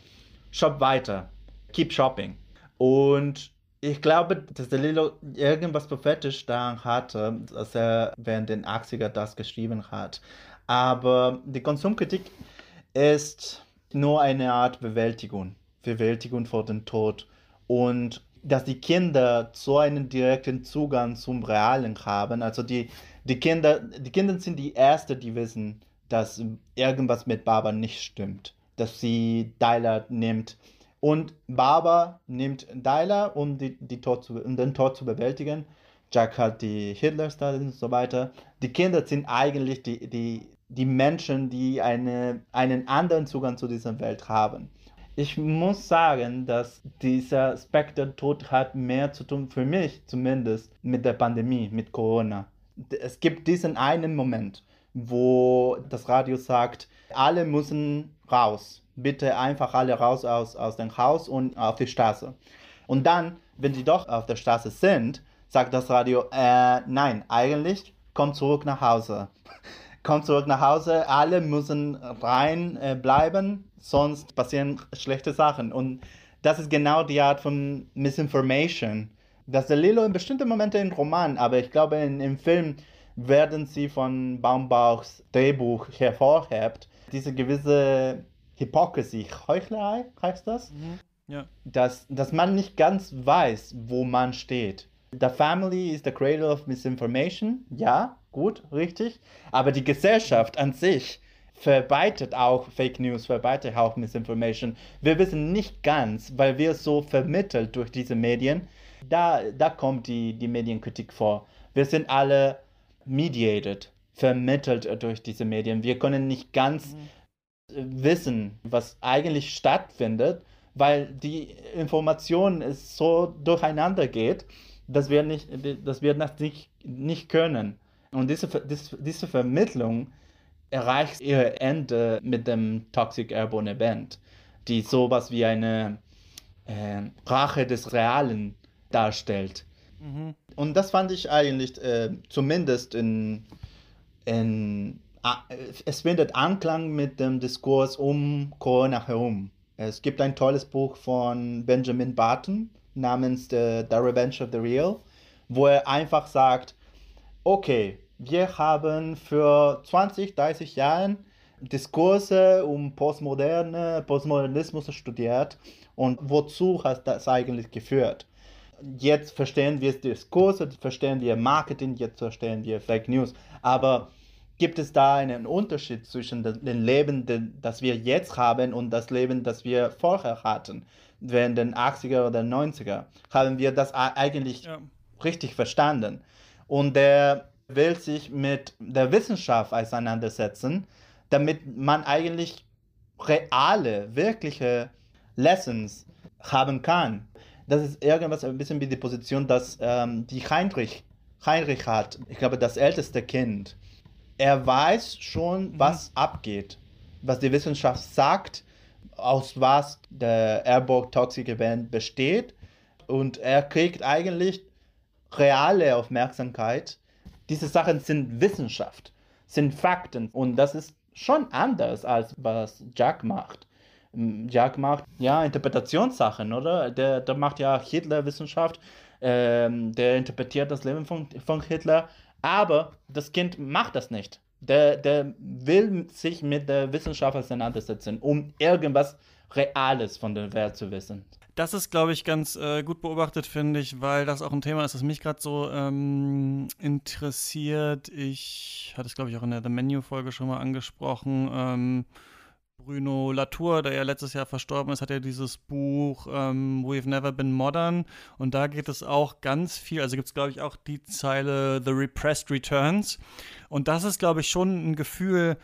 shop weiter, keep shopping. Und ich glaube, dass der Lilo irgendwas prophetisch daran hatte, dass er während den 80er das geschrieben hat. Aber die Konsumkritik ist nur eine Art Bewältigung. Bewältigung vor dem Tod. Und dass die Kinder so einen direkten Zugang zum Realen haben. Also die, die Kinder, die Kinder sind die Ersten, die wissen, dass irgendwas mit Baba nicht stimmt. Dass sie Dyla nimmt. Und Baba nimmt Dyla, um, die, die Tod zu, um den Tod zu bewältigen. Jack hat die Hitler-Stalin und so weiter. Die Kinder sind eigentlich die, die, die Menschen, die eine, einen anderen Zugang zu dieser Welt haben. Ich muss sagen, dass dieser Spectre-Tod hat mehr zu tun, für mich zumindest, mit der Pandemie, mit Corona. Es gibt diesen einen Moment, wo das Radio sagt, alle müssen raus. Bitte einfach alle raus aus, aus dem Haus und auf die Straße. Und dann, wenn sie doch auf der Straße sind, sagt das Radio, äh, nein, eigentlich komm zurück nach Hause. Komm zurück nach Hause, alle müssen rein äh, bleiben, sonst passieren schlechte Sachen. Und das ist genau die Art von Misinformation, dass der Lilo in bestimmten Momenten im Roman, aber ich glaube in, im Film werden sie von Baumbachs Drehbuch hervorhebt, diese gewisse Hypocrisy, Heuchlerei heißt das? Mhm. Ja. Dass, dass man nicht ganz weiß, wo man steht. The family is the cradle of misinformation. Ja, gut, richtig. Aber die Gesellschaft an sich verbreitet auch Fake News, verbreitet auch Misinformation. Wir wissen nicht ganz, weil wir so vermittelt durch diese Medien. Da, da kommt die, die Medienkritik vor. Wir sind alle mediated, vermittelt durch diese Medien. Wir können nicht ganz mhm. wissen, was eigentlich stattfindet, weil die Information so durcheinander geht, dass wir, nicht, dass wir das nicht, nicht können. Und diese, diese Vermittlung erreicht ihr Ende mit dem Toxic Airborne Event, die sowas wie eine äh, Rache des Realen darstellt. Mhm. Und das fand ich eigentlich äh, zumindest in, in äh, es findet Anklang mit dem Diskurs um Corona herum. Es gibt ein tolles Buch von Benjamin Barton namens The, the Revenge of the Real, wo er einfach sagt, okay, wir haben für 20, 30 Jahre Diskurse um Postmoderne, Postmodernismus studiert und wozu hat das eigentlich geführt? Jetzt verstehen wir Diskurse, verstehen wir Marketing, jetzt verstehen wir Fake News, aber gibt es da einen Unterschied zwischen dem Leben, das wir jetzt haben und das Leben, das wir vorher hatten, während den 80er oder 90er? Haben wir das eigentlich ja. richtig verstanden? Und der will sich mit der Wissenschaft auseinandersetzen, damit man eigentlich reale, wirkliche Lessons haben kann. Das ist irgendwas ein bisschen wie die Position, dass ähm, die Heinrich, Heinrich hat, ich glaube, das älteste Kind. Er weiß schon, mhm. was abgeht, was die Wissenschaft sagt, aus was der Airborne Toxic Event besteht. Und er kriegt eigentlich reale Aufmerksamkeit diese Sachen sind Wissenschaft, sind Fakten und das ist schon anders als was Jack macht. Jack macht ja Interpretationssachen, oder? Der, der macht ja Hitler-Wissenschaft, ähm, der interpretiert das Leben von, von Hitler, aber das Kind macht das nicht. Der, der will sich mit der Wissenschaft auseinandersetzen, um irgendwas Reales von der Welt zu wissen. Das ist, glaube ich, ganz äh, gut beobachtet, finde ich, weil das auch ein Thema ist, das mich gerade so ähm, interessiert. Ich hatte es, glaube ich, auch in der The Menu-Folge schon mal angesprochen. Ähm, Bruno Latour, der ja letztes Jahr verstorben ist, hat ja dieses Buch ähm, We've Never Been Modern. Und da geht es auch ganz viel. Also gibt es, glaube ich, auch die Zeile The Repressed Returns. Und das ist, glaube ich, schon ein Gefühl,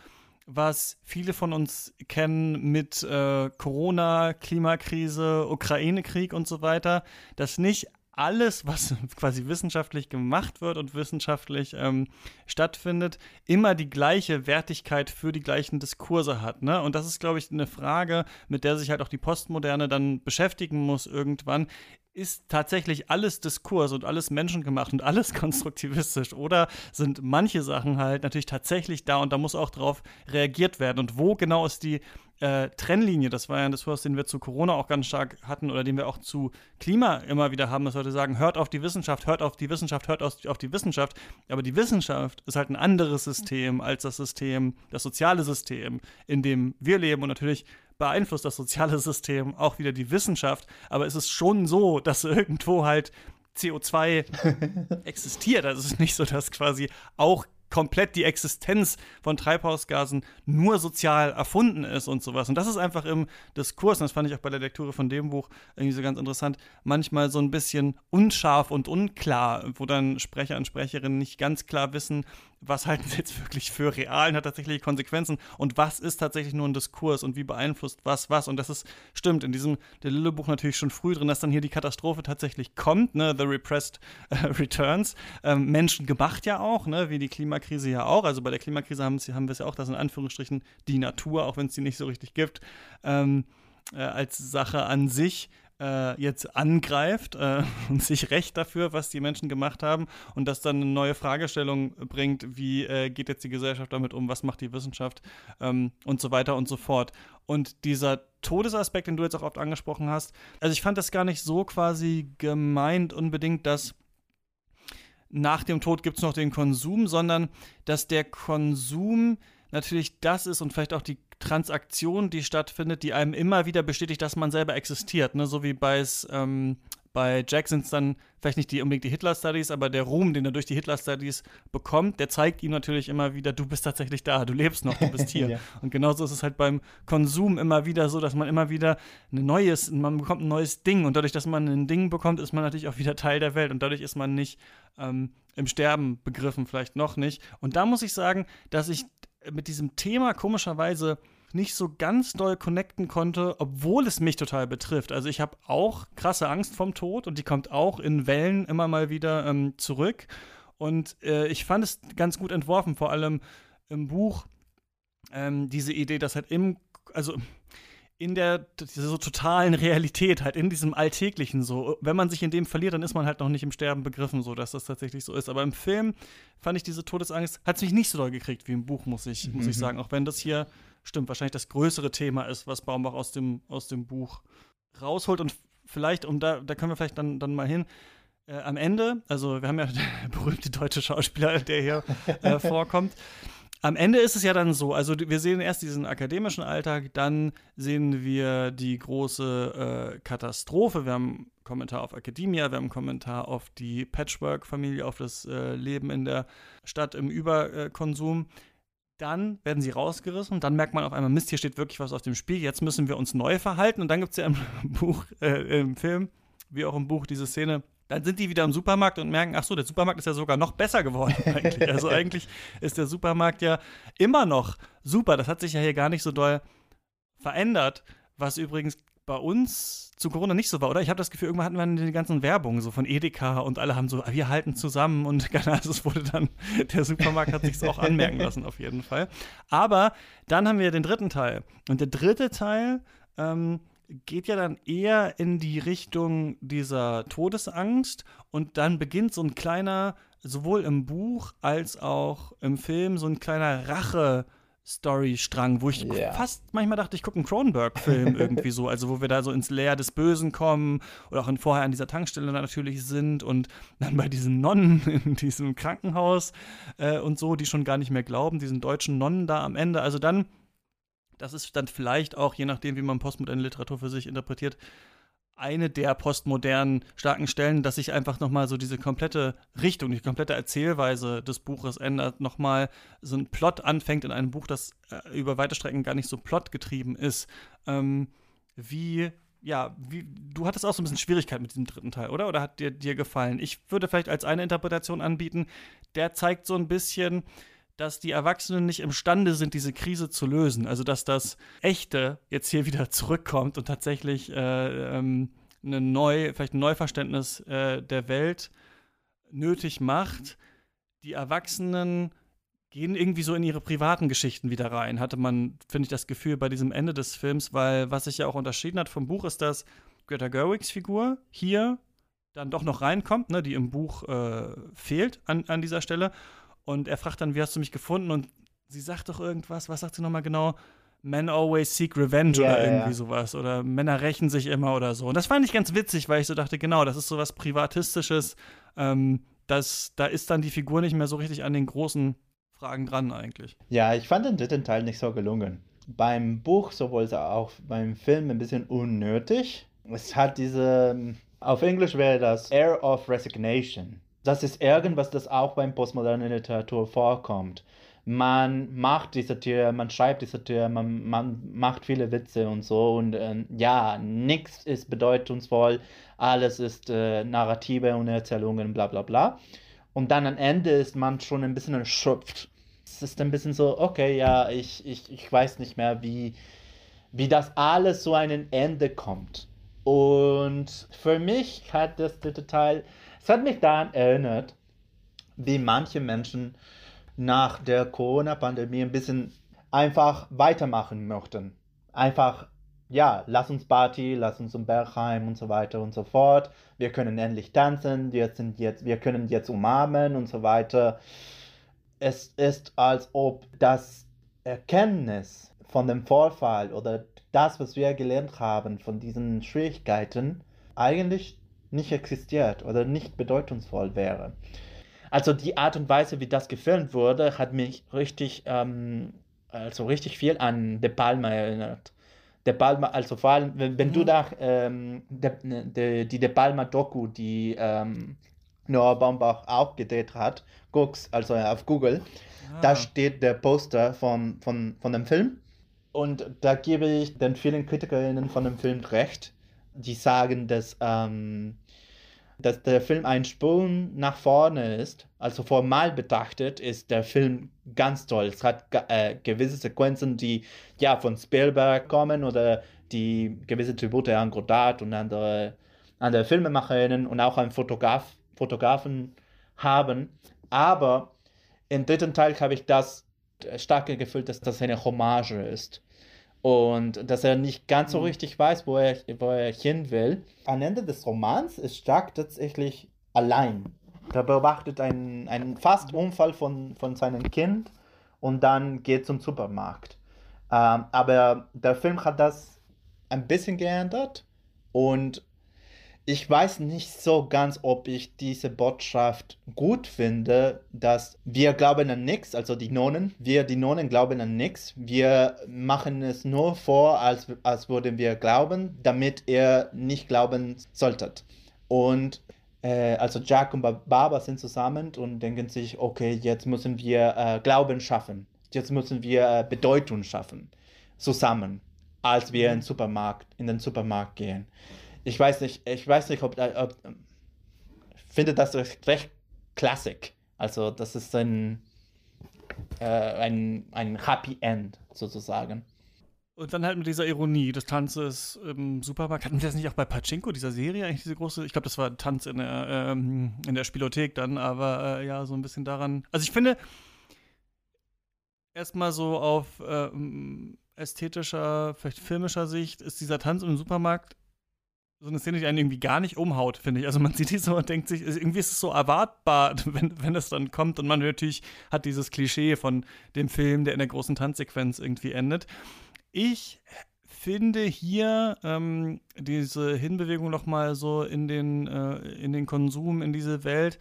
was viele von uns kennen mit äh, Corona, Klimakrise, Ukraine-Krieg und so weiter, dass nicht alles, was quasi wissenschaftlich gemacht wird und wissenschaftlich ähm, stattfindet, immer die gleiche Wertigkeit für die gleichen Diskurse hat. Ne? Und das ist, glaube ich, eine Frage, mit der sich halt auch die Postmoderne dann beschäftigen muss irgendwann ist tatsächlich alles Diskurs und alles menschengemacht und alles konstruktivistisch oder sind manche Sachen halt natürlich tatsächlich da und da muss auch drauf reagiert werden und wo genau ist die äh, Trennlinie, das war ja ein Diskurs, den wir zu Corona auch ganz stark hatten oder den wir auch zu Klima immer wieder haben, dass Leute sagen, hört auf die Wissenschaft, hört auf die Wissenschaft, hört auf die Wissenschaft. Aber die Wissenschaft ist halt ein anderes System als das System, das soziale System, in dem wir leben und natürlich beeinflusst das soziale System auch wieder die Wissenschaft, aber es ist schon so, dass irgendwo halt CO2 existiert. Also es ist nicht so, dass quasi auch komplett die Existenz von Treibhausgasen nur sozial erfunden ist und sowas. Und das ist einfach im Diskurs, und das fand ich auch bei der Lektüre von dem Buch irgendwie so ganz interessant, manchmal so ein bisschen unscharf und unklar, wo dann Sprecher und Sprecherinnen nicht ganz klar wissen, was halten sie jetzt wirklich für real und hat tatsächlich Konsequenzen? Und was ist tatsächlich nur ein Diskurs und wie beeinflusst was was? Und das ist stimmt in diesem der Lille Buch natürlich schon früh drin, dass dann hier die Katastrophe tatsächlich kommt, ne, The Repressed äh, Returns, ähm, Menschen gemacht ja auch, ne, wie die Klimakrise ja auch, also bei der Klimakrise haben, haben wir es ja auch, dass in Anführungsstrichen die Natur, auch wenn es die nicht so richtig gibt, ähm, äh, als Sache an sich äh, jetzt angreift äh, und sich recht dafür, was die Menschen gemacht haben und das dann eine neue Fragestellung bringt, wie äh, geht jetzt die Gesellschaft damit um, was macht die Wissenschaft ähm, und so weiter und so fort. Und dieser Todesaspekt, den du jetzt auch oft angesprochen hast, also ich fand das gar nicht so quasi gemeint unbedingt, dass nach dem Tod gibt es noch den Konsum, sondern dass der Konsum natürlich das ist und vielleicht auch die Transaktion, die stattfindet, die einem immer wieder bestätigt, dass man selber existiert. Ne? So wie bei, ähm, bei Jack sind es dann vielleicht nicht die, unbedingt die Hitler-Studies, aber der Ruhm, den er durch die Hitler-Studies bekommt, der zeigt ihm natürlich immer wieder, du bist tatsächlich da, du lebst noch, du bist hier. ja. Und genauso ist es halt beim Konsum immer wieder so, dass man immer wieder ein neues, man bekommt ein neues Ding und dadurch, dass man ein Ding bekommt, ist man natürlich auch wieder Teil der Welt und dadurch ist man nicht ähm, im Sterben begriffen, vielleicht noch nicht. Und da muss ich sagen, dass ich mit diesem Thema komischerweise nicht so ganz doll connecten konnte, obwohl es mich total betrifft. Also ich habe auch krasse Angst vom Tod und die kommt auch in Wellen immer mal wieder ähm, zurück. Und äh, ich fand es ganz gut entworfen, vor allem im Buch, ähm, diese Idee, dass halt im, also in der so totalen Realität, halt in diesem Alltäglichen so. Wenn man sich in dem verliert, dann ist man halt noch nicht im Sterben begriffen, so dass das tatsächlich so ist. Aber im Film fand ich diese Todesangst, hat es mich nicht so doll gekriegt wie im Buch, muss ich, mhm. muss ich sagen. Auch wenn das hier, stimmt, wahrscheinlich das größere Thema ist, was Baumbach aus dem, aus dem Buch rausholt. Und vielleicht, um da, da können wir vielleicht dann, dann mal hin. Äh, am Ende, also wir haben ja den berühmte deutsche Schauspieler, der hier äh, vorkommt am Ende ist es ja dann so, also wir sehen erst diesen akademischen Alltag, dann sehen wir die große äh, Katastrophe. Wir haben einen Kommentar auf Academia, wir haben einen Kommentar auf die Patchwork-Familie, auf das äh, Leben in der Stadt im Überkonsum. Dann werden sie rausgerissen dann merkt man auf einmal, Mist, hier steht wirklich was auf dem Spiel, jetzt müssen wir uns neu verhalten. Und dann gibt es ja im Buch, äh, im Film, wie auch im Buch, diese Szene, dann sind die wieder im Supermarkt und merken, ach so, der Supermarkt ist ja sogar noch besser geworden eigentlich. Also eigentlich ist der Supermarkt ja immer noch super. Das hat sich ja hier gar nicht so doll verändert, was übrigens bei uns zu Corona nicht so war, oder? Ich habe das Gefühl, irgendwann hatten wir die ganzen Werbungen so von Edeka und alle haben so, wir halten zusammen und also es wurde dann, der Supermarkt hat sich auch anmerken lassen, auf jeden Fall. Aber dann haben wir den dritten Teil. Und der dritte Teil, ähm, geht ja dann eher in die Richtung dieser Todesangst und dann beginnt so ein kleiner, sowohl im Buch als auch im Film, so ein kleiner Rache- Story-Strang, wo ich yeah. fast manchmal dachte, ich gucke einen Cronenberg-Film irgendwie so, also wo wir da so ins Leer des Bösen kommen oder auch in, vorher an dieser Tankstelle natürlich sind und dann bei diesen Nonnen in diesem Krankenhaus äh, und so, die schon gar nicht mehr glauben, diesen deutschen Nonnen da am Ende. Also dann das ist dann vielleicht auch, je nachdem, wie man postmoderne Literatur für sich interpretiert, eine der postmodernen starken Stellen, dass sich einfach nochmal so diese komplette Richtung, die komplette Erzählweise des Buches ändert, nochmal so ein Plot anfängt in einem Buch, das äh, über weite Strecken gar nicht so plotgetrieben ist. Ähm, wie, ja, wie, du hattest auch so ein bisschen Schwierigkeit mit diesem dritten Teil, oder? Oder hat dir, dir gefallen? Ich würde vielleicht als eine Interpretation anbieten, der zeigt so ein bisschen, dass die Erwachsenen nicht imstande sind, diese Krise zu lösen. Also dass das Echte jetzt hier wieder zurückkommt und tatsächlich äh, ähm, eine neu, vielleicht ein Neuverständnis äh, der Welt nötig macht. Die Erwachsenen gehen irgendwie so in ihre privaten Geschichten wieder rein, hatte man, finde ich, das Gefühl bei diesem Ende des Films, weil was sich ja auch unterschieden hat vom Buch ist, dass Greta Gerwigs Figur hier dann doch noch reinkommt, ne, die im Buch äh, fehlt an, an dieser Stelle. Und er fragt dann, wie hast du mich gefunden? Und sie sagt doch irgendwas, was sagt sie nochmal genau? Men always seek revenge Ja, oder irgendwie ja. sowas. Oder Männer rächen sich immer oder so. Und das fand ich ganz witzig, weil ich so dachte, genau, das ist sowas Privatistisches. Ähm, das, da ist dann die Figur nicht mehr so richtig an den großen Fragen dran eigentlich. Ja, ich fand den dritten Teil nicht so gelungen. Beim Buch, sowohl als auch beim Film, ein bisschen unnötig. Es hat diese, auf Englisch wäre das Air of Resignation. Das ist irgendwas, das auch beim postmodernen Literatur vorkommt. Man macht diese Tür, man schreibt diese Tür, man, man macht viele Witze und so und ähm, ja, nichts ist bedeutungsvoll, alles ist äh, Narrative und Erzählungen, bla bla bla. Und dann am Ende ist man schon ein bisschen erschöpft. Es ist ein bisschen so, okay, ja, ich, ich, ich weiß nicht mehr, wie, wie das alles zu einem Ende kommt. Und für mich hat das dritte Teil, es hat mich daran erinnert, wie manche Menschen nach der Corona-Pandemie ein bisschen einfach weitermachen möchten. Einfach, ja, lass uns Party, lass uns im Bergheim und so weiter und so fort. Wir können endlich tanzen, wir, sind jetzt, wir können jetzt umarmen und so weiter. Es ist, als ob das Erkenntnis von dem Vorfall oder das, was wir gelernt haben von diesen Schwierigkeiten, eigentlich nicht existiert oder nicht bedeutungsvoll wäre. Also die Art und Weise, wie das gefilmt wurde, hat mich richtig, ähm, also richtig viel an De Palma erinnert. De Palma, also vor allem, wenn, wenn du Mhm. da ähm, de, de, die De Palma Doku, die ähm, Noah Baumbach auch gedreht hat, guckst, also auf Google, da Ah. steht der Poster von, von, von dem Film. Und da gebe ich den vielen Kritikerinnen von dem Film recht, die sagen, dass, ähm, dass der Film ein Sprung nach vorne ist. Also formal betrachtet ist der Film ganz toll. Es hat äh, gewisse Sequenzen, die ja von Spielberg kommen oder die gewisse Tribute an Godard und andere, andere Filmemacherinnen und auch an Fotograf, Fotografen haben. Aber im dritten Teil habe ich das starke Gefühl, dass das eine Hommage ist. Und dass er nicht ganz so Mhm. richtig weiß, wo er, wo er hin will. Am Ende des Romans ist Jack tatsächlich allein. Er beobachtet einen, einen fast Unfall von, von seinem Kind und dann geht zum Supermarkt. Ähm, aber der Film hat das ein bisschen geändert und ich weiß nicht so ganz, ob ich diese Botschaft gut finde, dass wir glauben an nichts, also die Nonnen, wir, die Nonnen glauben an nichts. Wir machen es nur vor, als, als würden wir glauben, damit ihr nicht glauben solltet. Und äh, also Jack und Ba- Barbara sind zusammen und denken sich, okay, jetzt müssen wir äh, Glauben schaffen. Jetzt müssen wir äh, Bedeutung schaffen. Zusammen, als wir in Supermarkt, in den Supermarkt gehen. Ich weiß nicht, ich weiß nicht, ob, ob ich finde das recht, Klassik. Also das ist ein, äh, ein, ein Happy End sozusagen. Und dann halt mit dieser Ironie des Tanzes im Supermarkt. Hatten wir das nicht auch bei Pachinko, dieser Serie, eigentlich diese große? Ich glaube, das war Tanz in der, ähm, in der Spielothek dann, aber äh, ja, so ein bisschen daran. Also ich finde, erstmal so auf ähm, ästhetischer, vielleicht filmischer Sicht, ist dieser Tanz im Supermarkt so eine Szene, die einen irgendwie gar nicht umhaut, finde ich. Also man sieht die so und denkt sich, irgendwie ist es so erwartbar, wenn, wenn das dann kommt. Und man natürlich hat dieses Klischee von dem Film, der in der großen Tanzsequenz irgendwie endet. Ich finde hier ähm, diese Hinbewegung noch mal so in den, äh, in den Konsum, in diese Welt,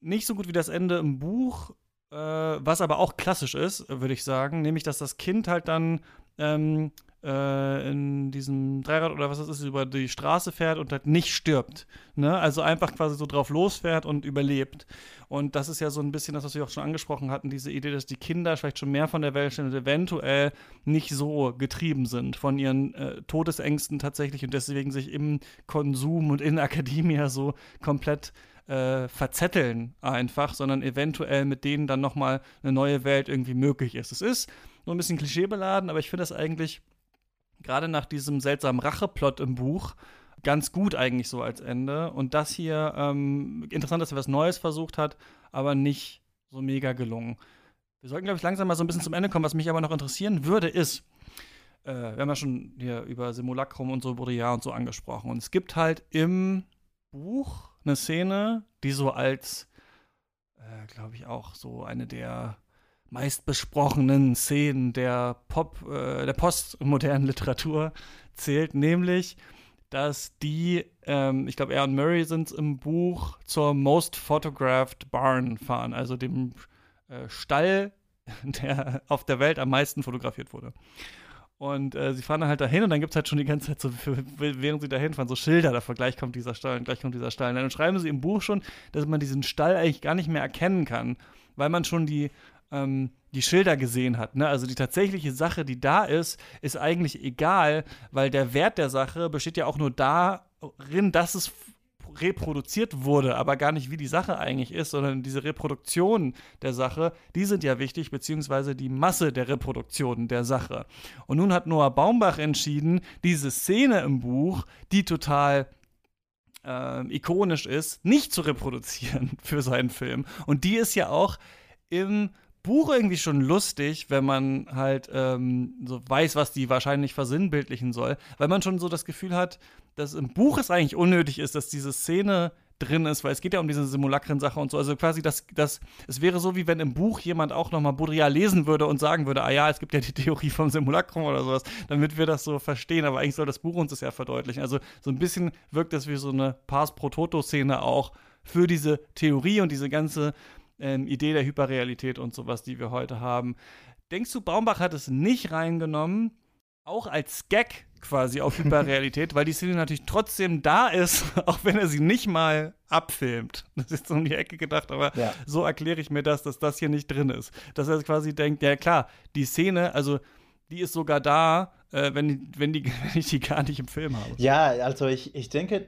nicht so gut wie das Ende im Buch, äh, was aber auch klassisch ist, würde ich sagen, nämlich, dass das Kind halt dann ähm, äh, in diesem Dreirad oder was das ist, über die Straße fährt und halt nicht stirbt. Ne? Also einfach quasi so drauf losfährt und überlebt. Und das ist ja so ein bisschen das, was wir auch schon angesprochen hatten, diese Idee, dass die Kinder vielleicht schon mehr von der Welt stehen und eventuell nicht so getrieben sind von ihren äh, Todesängsten tatsächlich und deswegen sich im Konsum und in Akademia so komplett äh, verzetteln einfach, sondern eventuell mit denen dann nochmal eine neue Welt irgendwie möglich ist. Es ist nur ein bisschen klischeebeladen, aber ich finde das eigentlich gerade nach diesem seltsamen Racheplot im Buch ganz gut eigentlich so als Ende. Und das hier, ähm, interessant, dass er was Neues versucht hat, aber nicht so mega gelungen. Wir sollten, glaube ich, langsam mal so ein bisschen zum Ende kommen. Was mich aber noch interessieren würde, ist, äh, wir haben ja schon hier über Simulacrum und so Baudrillard und so angesprochen. Und es gibt halt im Buch eine Szene, die so als, äh, glaube ich, auch so eine der meistbesprochenen Szenen der Pop, äh, der postmodernen Literatur zählt, nämlich dass die, ähm, ich glaube, er und Murray sind im Buch zur Most Photographed Barn fahren, also dem äh, Stall, der auf der Welt am meisten fotografiert wurde. Und äh, sie fahren dann halt dahin und dann gibt es halt schon die ganze Zeit so, während sie dahin fahren, so Schilder davor, gleich kommt dieser Stall und gleich kommt dieser Stall. Und dann schreiben sie im Buch schon, dass man diesen Stall eigentlich gar nicht mehr erkennen kann, weil man schon die ähm, die Schilder gesehen hat. Ne? Also die tatsächliche Sache, die da ist, ist eigentlich egal, weil der Wert der Sache besteht ja auch nur darin, dass es reproduziert wurde, aber gar nicht, wie die Sache eigentlich ist, sondern diese Reproduktion der Sache, die sind ja wichtig, beziehungsweise die Masse der Reproduktion der Sache. Und nun hat Noah Baumbach entschieden, diese Szene im Buch, die total äh, ikonisch ist, nicht zu reproduzieren für seinen Film. Und die ist ja auch im Buch irgendwie schon lustig, wenn man halt ähm, so weiß, was die wahrscheinlich versinnbildlichen soll, weil man schon so das Gefühl hat, dass im Buch es eigentlich unnötig ist, dass diese Szene drin ist, weil es geht ja um diese Simulakren-Sache und so. Also quasi, das, das, es wäre so, wie wenn im Buch jemand auch nochmal Baudrillard lesen würde und sagen würde, ah ja, es gibt ja die Theorie vom Simulakrum oder sowas, damit wir das so verstehen. Aber eigentlich soll das Buch uns das ja verdeutlichen. Also so ein bisschen wirkt das wie so eine Pars pro Toto-Szene auch für diese Theorie und diese ganze ähm, Idee der Hyperrealität und sowas, die wir heute haben. Denkst du, Baumbach hat es nicht reingenommen, auch als Gag quasi auf Hyperrealität, weil die Szene natürlich trotzdem da ist, auch wenn er sie nicht mal abfilmt. Das ist so um die Ecke gedacht, aber ja. so erkläre ich mir das, dass das hier nicht drin ist. Dass er quasi denkt, ja klar, die Szene, also die ist sogar da, äh, wenn, wenn, die, wenn ich die gar nicht im Film habe. Ja, also ich, ich denke,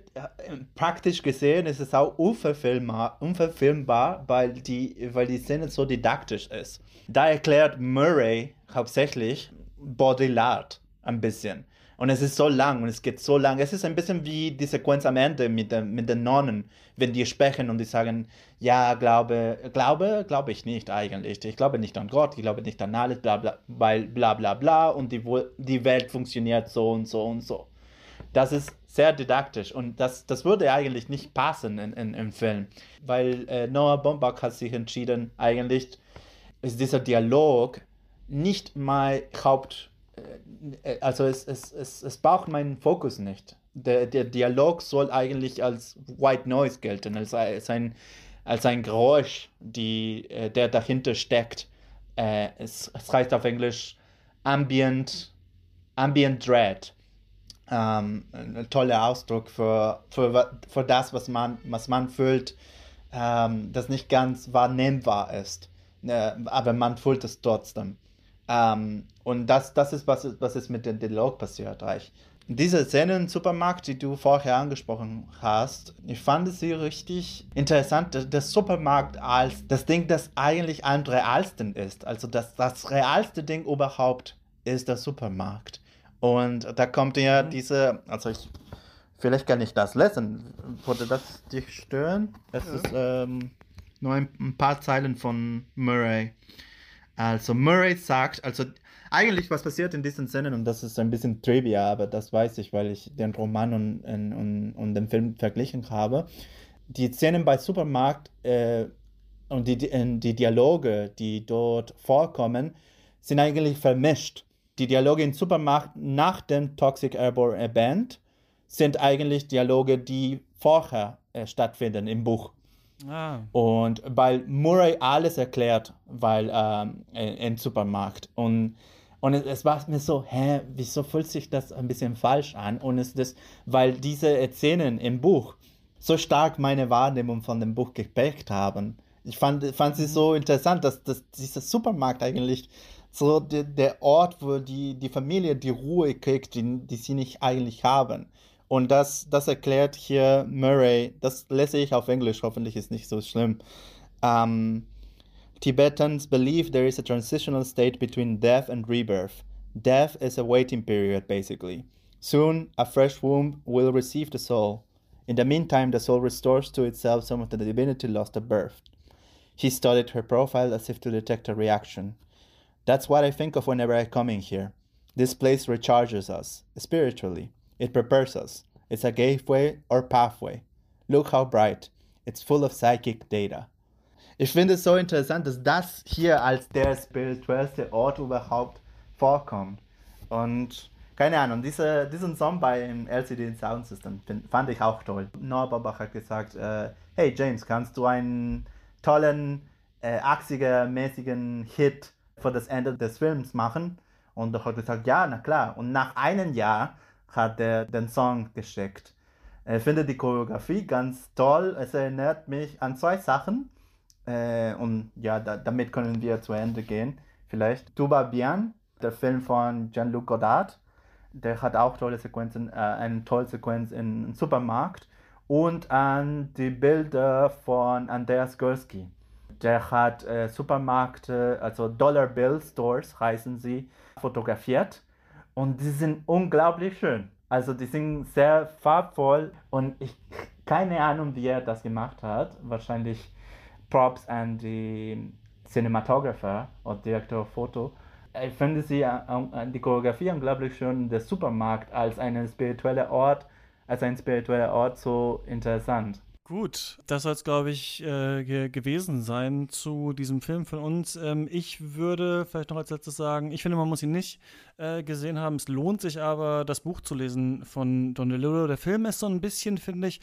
praktisch gesehen ist es auch unverfilmbar, unverfilmbar weil, die, weil die Szene so didaktisch ist. Da erklärt Murray hauptsächlich Baudrillard ein bisschen. Und es ist so lang und es geht so lang. Es ist ein bisschen wie die Sequenz am Ende mit, den, mit den Nonnen, wenn die sprechen und die sagen, ja, glaube, glaube, glaube ich nicht eigentlich. Ich glaube nicht an Gott, ich glaube nicht an alles, bla bla, weil bla bla bla und die, die Welt funktioniert so und so und so. Das ist sehr didaktisch und das, das würde eigentlich nicht passen in, in, im Film, weil äh, Noah Baumbach hat sich entschieden, eigentlich ist dieser Dialog nicht mal Haupt also es, es, es, es braucht meinen Fokus nicht. Der, der Dialog soll eigentlich als White Noise gelten, als, als, ein, als ein Geräusch, die, äh, der dahinter steckt. Äh, es, es heißt auf Englisch Ambient, Ambient Dread. Ähm, ein toller Ausdruck für, für, für das, was man, was man fühlt, ähm, das nicht ganz wahrnehmbar ist. Äh, aber man fühlt es trotzdem. Ähm, und das, das ist, was, was ist mit dem Dialog passiert, Reich. Diese Szene im Supermarkt, die du vorher angesprochen hast, ich fand sie richtig interessant. Der Supermarkt als das Ding, das eigentlich am realsten ist. Also das, das realste Ding überhaupt ist der Supermarkt. Und da kommt ja mhm. diese, also ich, vielleicht kann ich das lesen. Würde das dich stören? Das ja. ist ähm, nur ein, ein paar Zeilen von Murray. Also Murray sagt, also eigentlich was passiert in diesen Szenen, und das ist ein bisschen Trivia, aber das weiß ich, weil ich den Roman und, und, und den Film verglichen habe. Die Szenen bei Supermarkt äh, und die, die Dialoge, die dort vorkommen, sind eigentlich vermischt. Die Dialoge im Supermarkt nach dem Toxic Airborne Band sind eigentlich Dialoge, die vorher äh, stattfinden im Buch. Ah. Und weil Murray alles erklärt, weil ähm, im Supermarkt. Und, und es, es, war mir so, hä, wieso fühlt sich das ein bisschen falsch an? Und es ist, weil diese Szenen im Buch so stark meine Wahrnehmung von dem Buch geprägt haben. Ich fand, fand sie so interessant, dass, dass dieser Supermarkt eigentlich so der, der Ort, wo die, die Familie die Ruhe kriegt, die, die sie nicht eigentlich haben. Und das, das erklärt hier Murray, das lese ich auf Englisch, hoffentlich ist nicht so schlimm. Um, Tibetans believe there is a transitional state between death and rebirth. Death is a waiting period, basically. Soon, a fresh womb will receive the soul. In the meantime, the soul restores to itself some of the divinity lost at birth. He studied her profile as if to detect a reaction. That's what I think of whenever I come in here. This place recharges us, spiritually. It prepares us. It's a gateway or pathway. Look how bright. It's full of psychic data. Ich finde es so interessant, dass das hier als der spirituellste Ort überhaupt vorkommt. Und keine Ahnung, diese, diesen Song beim LCD Sound System fand ich auch toll. Baumbach hat gesagt, äh, hey James, kannst du einen tollen äh, 80er-mäßigen Hit für das Ende des Films machen? Und er hat gesagt, ja, na klar. Und nach einem Jahr hat er den Song geschickt. Ich finde die Choreografie ganz toll. Es erinnert mich an zwei Sachen. Äh, und ja, da, damit können wir zu Ende gehen. Vielleicht Tuba Bien, der Film von Jean-Luc Godard. Der hat auch tolle Sequenzen, äh, eine tolle Sequenz im Supermarkt. Und an die Bilder von Andreas Gursky. Der hat äh, Supermärkte, also Dollar Bill Stores heißen sie, fotografiert. Und die sind unglaublich schön. Also die sind sehr farbvoll und ich keine Ahnung, wie er das gemacht hat. Wahrscheinlich Props an die Cinematographer oder Direktor Foto. Ich finde sie äh, die Choreografie unglaublich schön. Der Supermarkt als ein spiritueller Ort, als ein spiritueller Ort so interessant. Gut, das soll es, glaube ich, äh, ge gewesen sein zu diesem Film von uns. Ähm, ich würde vielleicht noch als letztes sagen, ich finde, man muss ihn nicht äh, gesehen haben. Es lohnt sich aber, das Buch zu lesen von Don DeLillo. Der Film ist so ein bisschen, finde ich,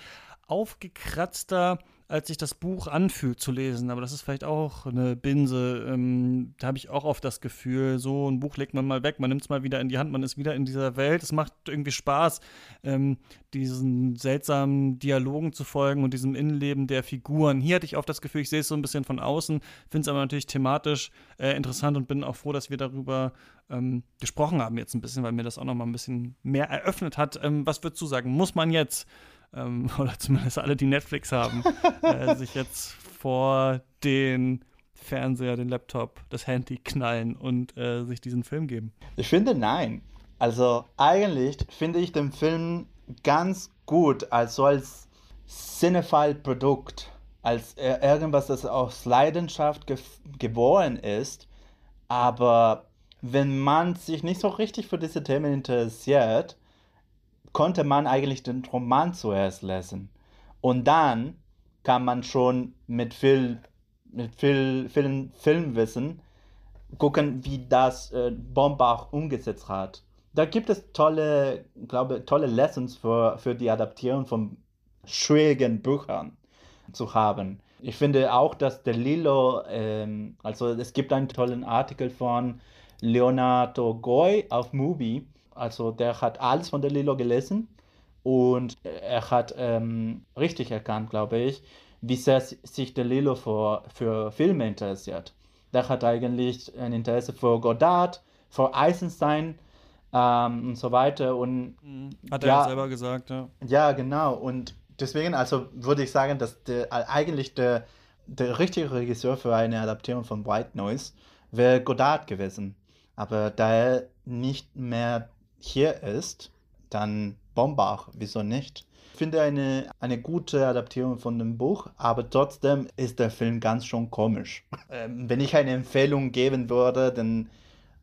aufgekratzter als sich das Buch anfühlt zu lesen. Aber das ist vielleicht auch eine Binse. Ähm, da habe ich auch oft das Gefühl, so ein Buch legt man mal weg, man nimmt es mal wieder in die Hand, man ist wieder in dieser Welt. Es macht irgendwie Spaß, ähm, diesen seltsamen Dialogen zu folgen und diesem Innenleben der Figuren. Hier hatte ich oft das Gefühl, ich sehe es so ein bisschen von außen, finde es aber natürlich thematisch äh, interessant und bin auch froh, dass wir darüber ähm, gesprochen haben jetzt ein bisschen, weil mir das auch noch mal ein bisschen mehr eröffnet hat. Ähm, was würdest du sagen? Muss man jetzt ähm, oder zumindest alle, die Netflix haben, äh, sich jetzt vor den Fernseher, den Laptop, das Handy knallen und äh, sich diesen Film geben? Ich finde nein. Also eigentlich finde ich den Film ganz gut, also als Cinephile-Produkt, als irgendwas, das aus Leidenschaft ge geboren ist. Aber wenn man sich nicht so richtig für diese Themen interessiert, konnte man eigentlich den Roman zuerst lesen. Und dann kann man schon mit viel, mit viel, viel Filmwissen gucken, wie das äh, Bombach umgesetzt hat. Da gibt es tolle, glaube tolle Lessons für, für die Adaptierung von schwierigen Büchern zu haben. Ich finde auch, dass der Lilo, ähm, also es gibt einen tollen Artikel von Leonardo Goy auf Movie, also der hat alles von der Lilo gelesen und er hat ähm, richtig erkannt, glaube ich, wie sehr sich der Lilo für, für Filme interessiert. Der hat eigentlich ein Interesse für Godard, für Eisenstein ähm, und so weiter. Und, mhm. hat er ja selber gesagt, ja. Ja, genau. Und deswegen, also würde ich sagen, dass der, eigentlich der, der richtige Regisseur für eine Adaptierung von White Noise wäre Godard gewesen. Aber da er nicht mehr hier ist, dann Bombach, wieso nicht? Ich finde eine, eine gute Adaptierung von dem Buch, aber trotzdem ist der Film ganz schon komisch. Ähm, wenn ich eine Empfehlung geben würde, dann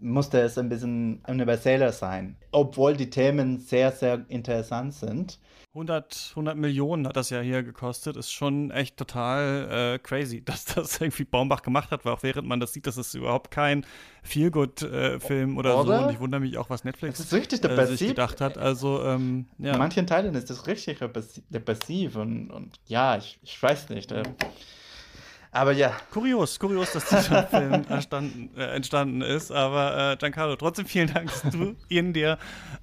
musste es ein bisschen universeller sein. Obwohl die Themen sehr, sehr interessant sind. 100, 100 Millionen hat das ja hier gekostet. Ist schon echt total äh, crazy, dass das irgendwie Baumbach gemacht hat, weil auch während man das sieht, das ist überhaupt kein Feelgood-Film äh, oder, oder, so. Und ich wundere mich auch, was Netflix das ist richtig äh, sich gedacht hat. Also, ähm, ja. In manchen Teilen ist das richtig depressiv und, und ja, ich, ich weiß nicht. Äh, aber ja. Kurios, kurios, dass dieser Film entstanden, äh, entstanden ist. Aber äh, Giancarlo, trotzdem vielen Dank, dass du ihn dir,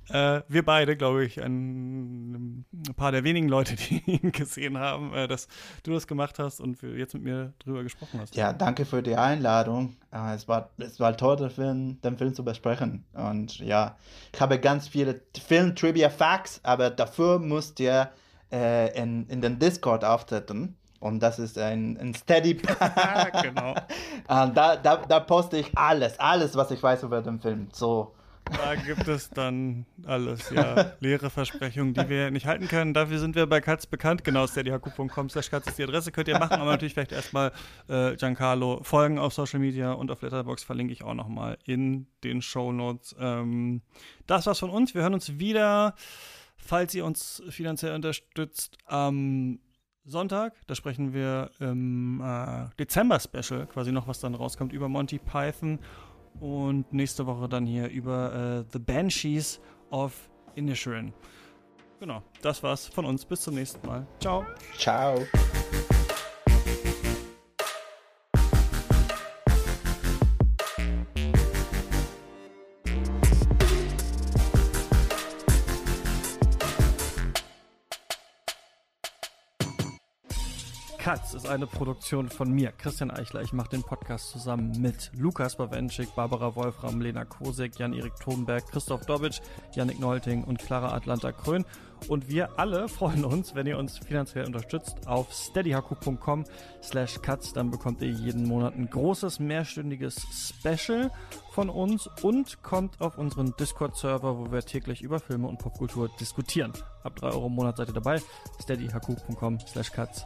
äh, wir beide, glaube ich, ein, ein, paar der wenigen Leute, die ihn gesehen haben, äh, dass du das gemacht hast und jetzt mit mir drüber gesprochen hast. Ja, danke für die Einladung. Äh, es, war, es war toll, den Film, den Film zu besprechen. Und ja, ich habe ganz viele Film-Trivia-Facts, aber dafür müsst ihr äh, in, in den Discord auftreten. Und das ist ein, ein Steady. genau. da, da, da poste ich alles, alles, was ich weiß über den Film. So, Da gibt es dann alles, ja. Leere Versprechungen, die wir nicht halten können. Dafür sind wir bei Katz bekannt. Genau, steadyhq.com slash Katz ist die Adresse. Könnt ihr machen, aber natürlich vielleicht erstmal äh, Giancarlo folgen auf Social Media und auf Letterbox verlinke ich auch nochmal in den Show Notes. Ähm, das war's von uns. Wir hören uns wieder, falls ihr uns finanziell unterstützt, am Sonntag. Da sprechen wir im äh, Dezember-Special, quasi noch, was dann rauskommt, über Monty Python. Und nächste Woche dann hier über äh, The Banshees of Inisherin. Genau, das war's von uns. Bis zum nächsten Mal. Ciao. Ciao. Katz ist eine Produktion von mir, Christian Eichler. Ich mache den Podcast zusammen mit Lukas Bawenschik, Barbara Wolfram, Lena Kosek, Jan-Erik Thomberg, Christoph Dobitsch, Yannick Neulting und Clara Atlanta Krön. Und wir alle freuen uns, wenn ihr uns finanziell unterstützt auf steadyhaku.com slash cuts. Dann bekommt ihr jeden Monat ein großes mehrstündiges Special von uns und kommt auf unseren Discord-Server, wo wir täglich über Filme und Popkultur diskutieren. Ab 3 Euro im Monat seid ihr dabei. steadyhaku.com slash cuts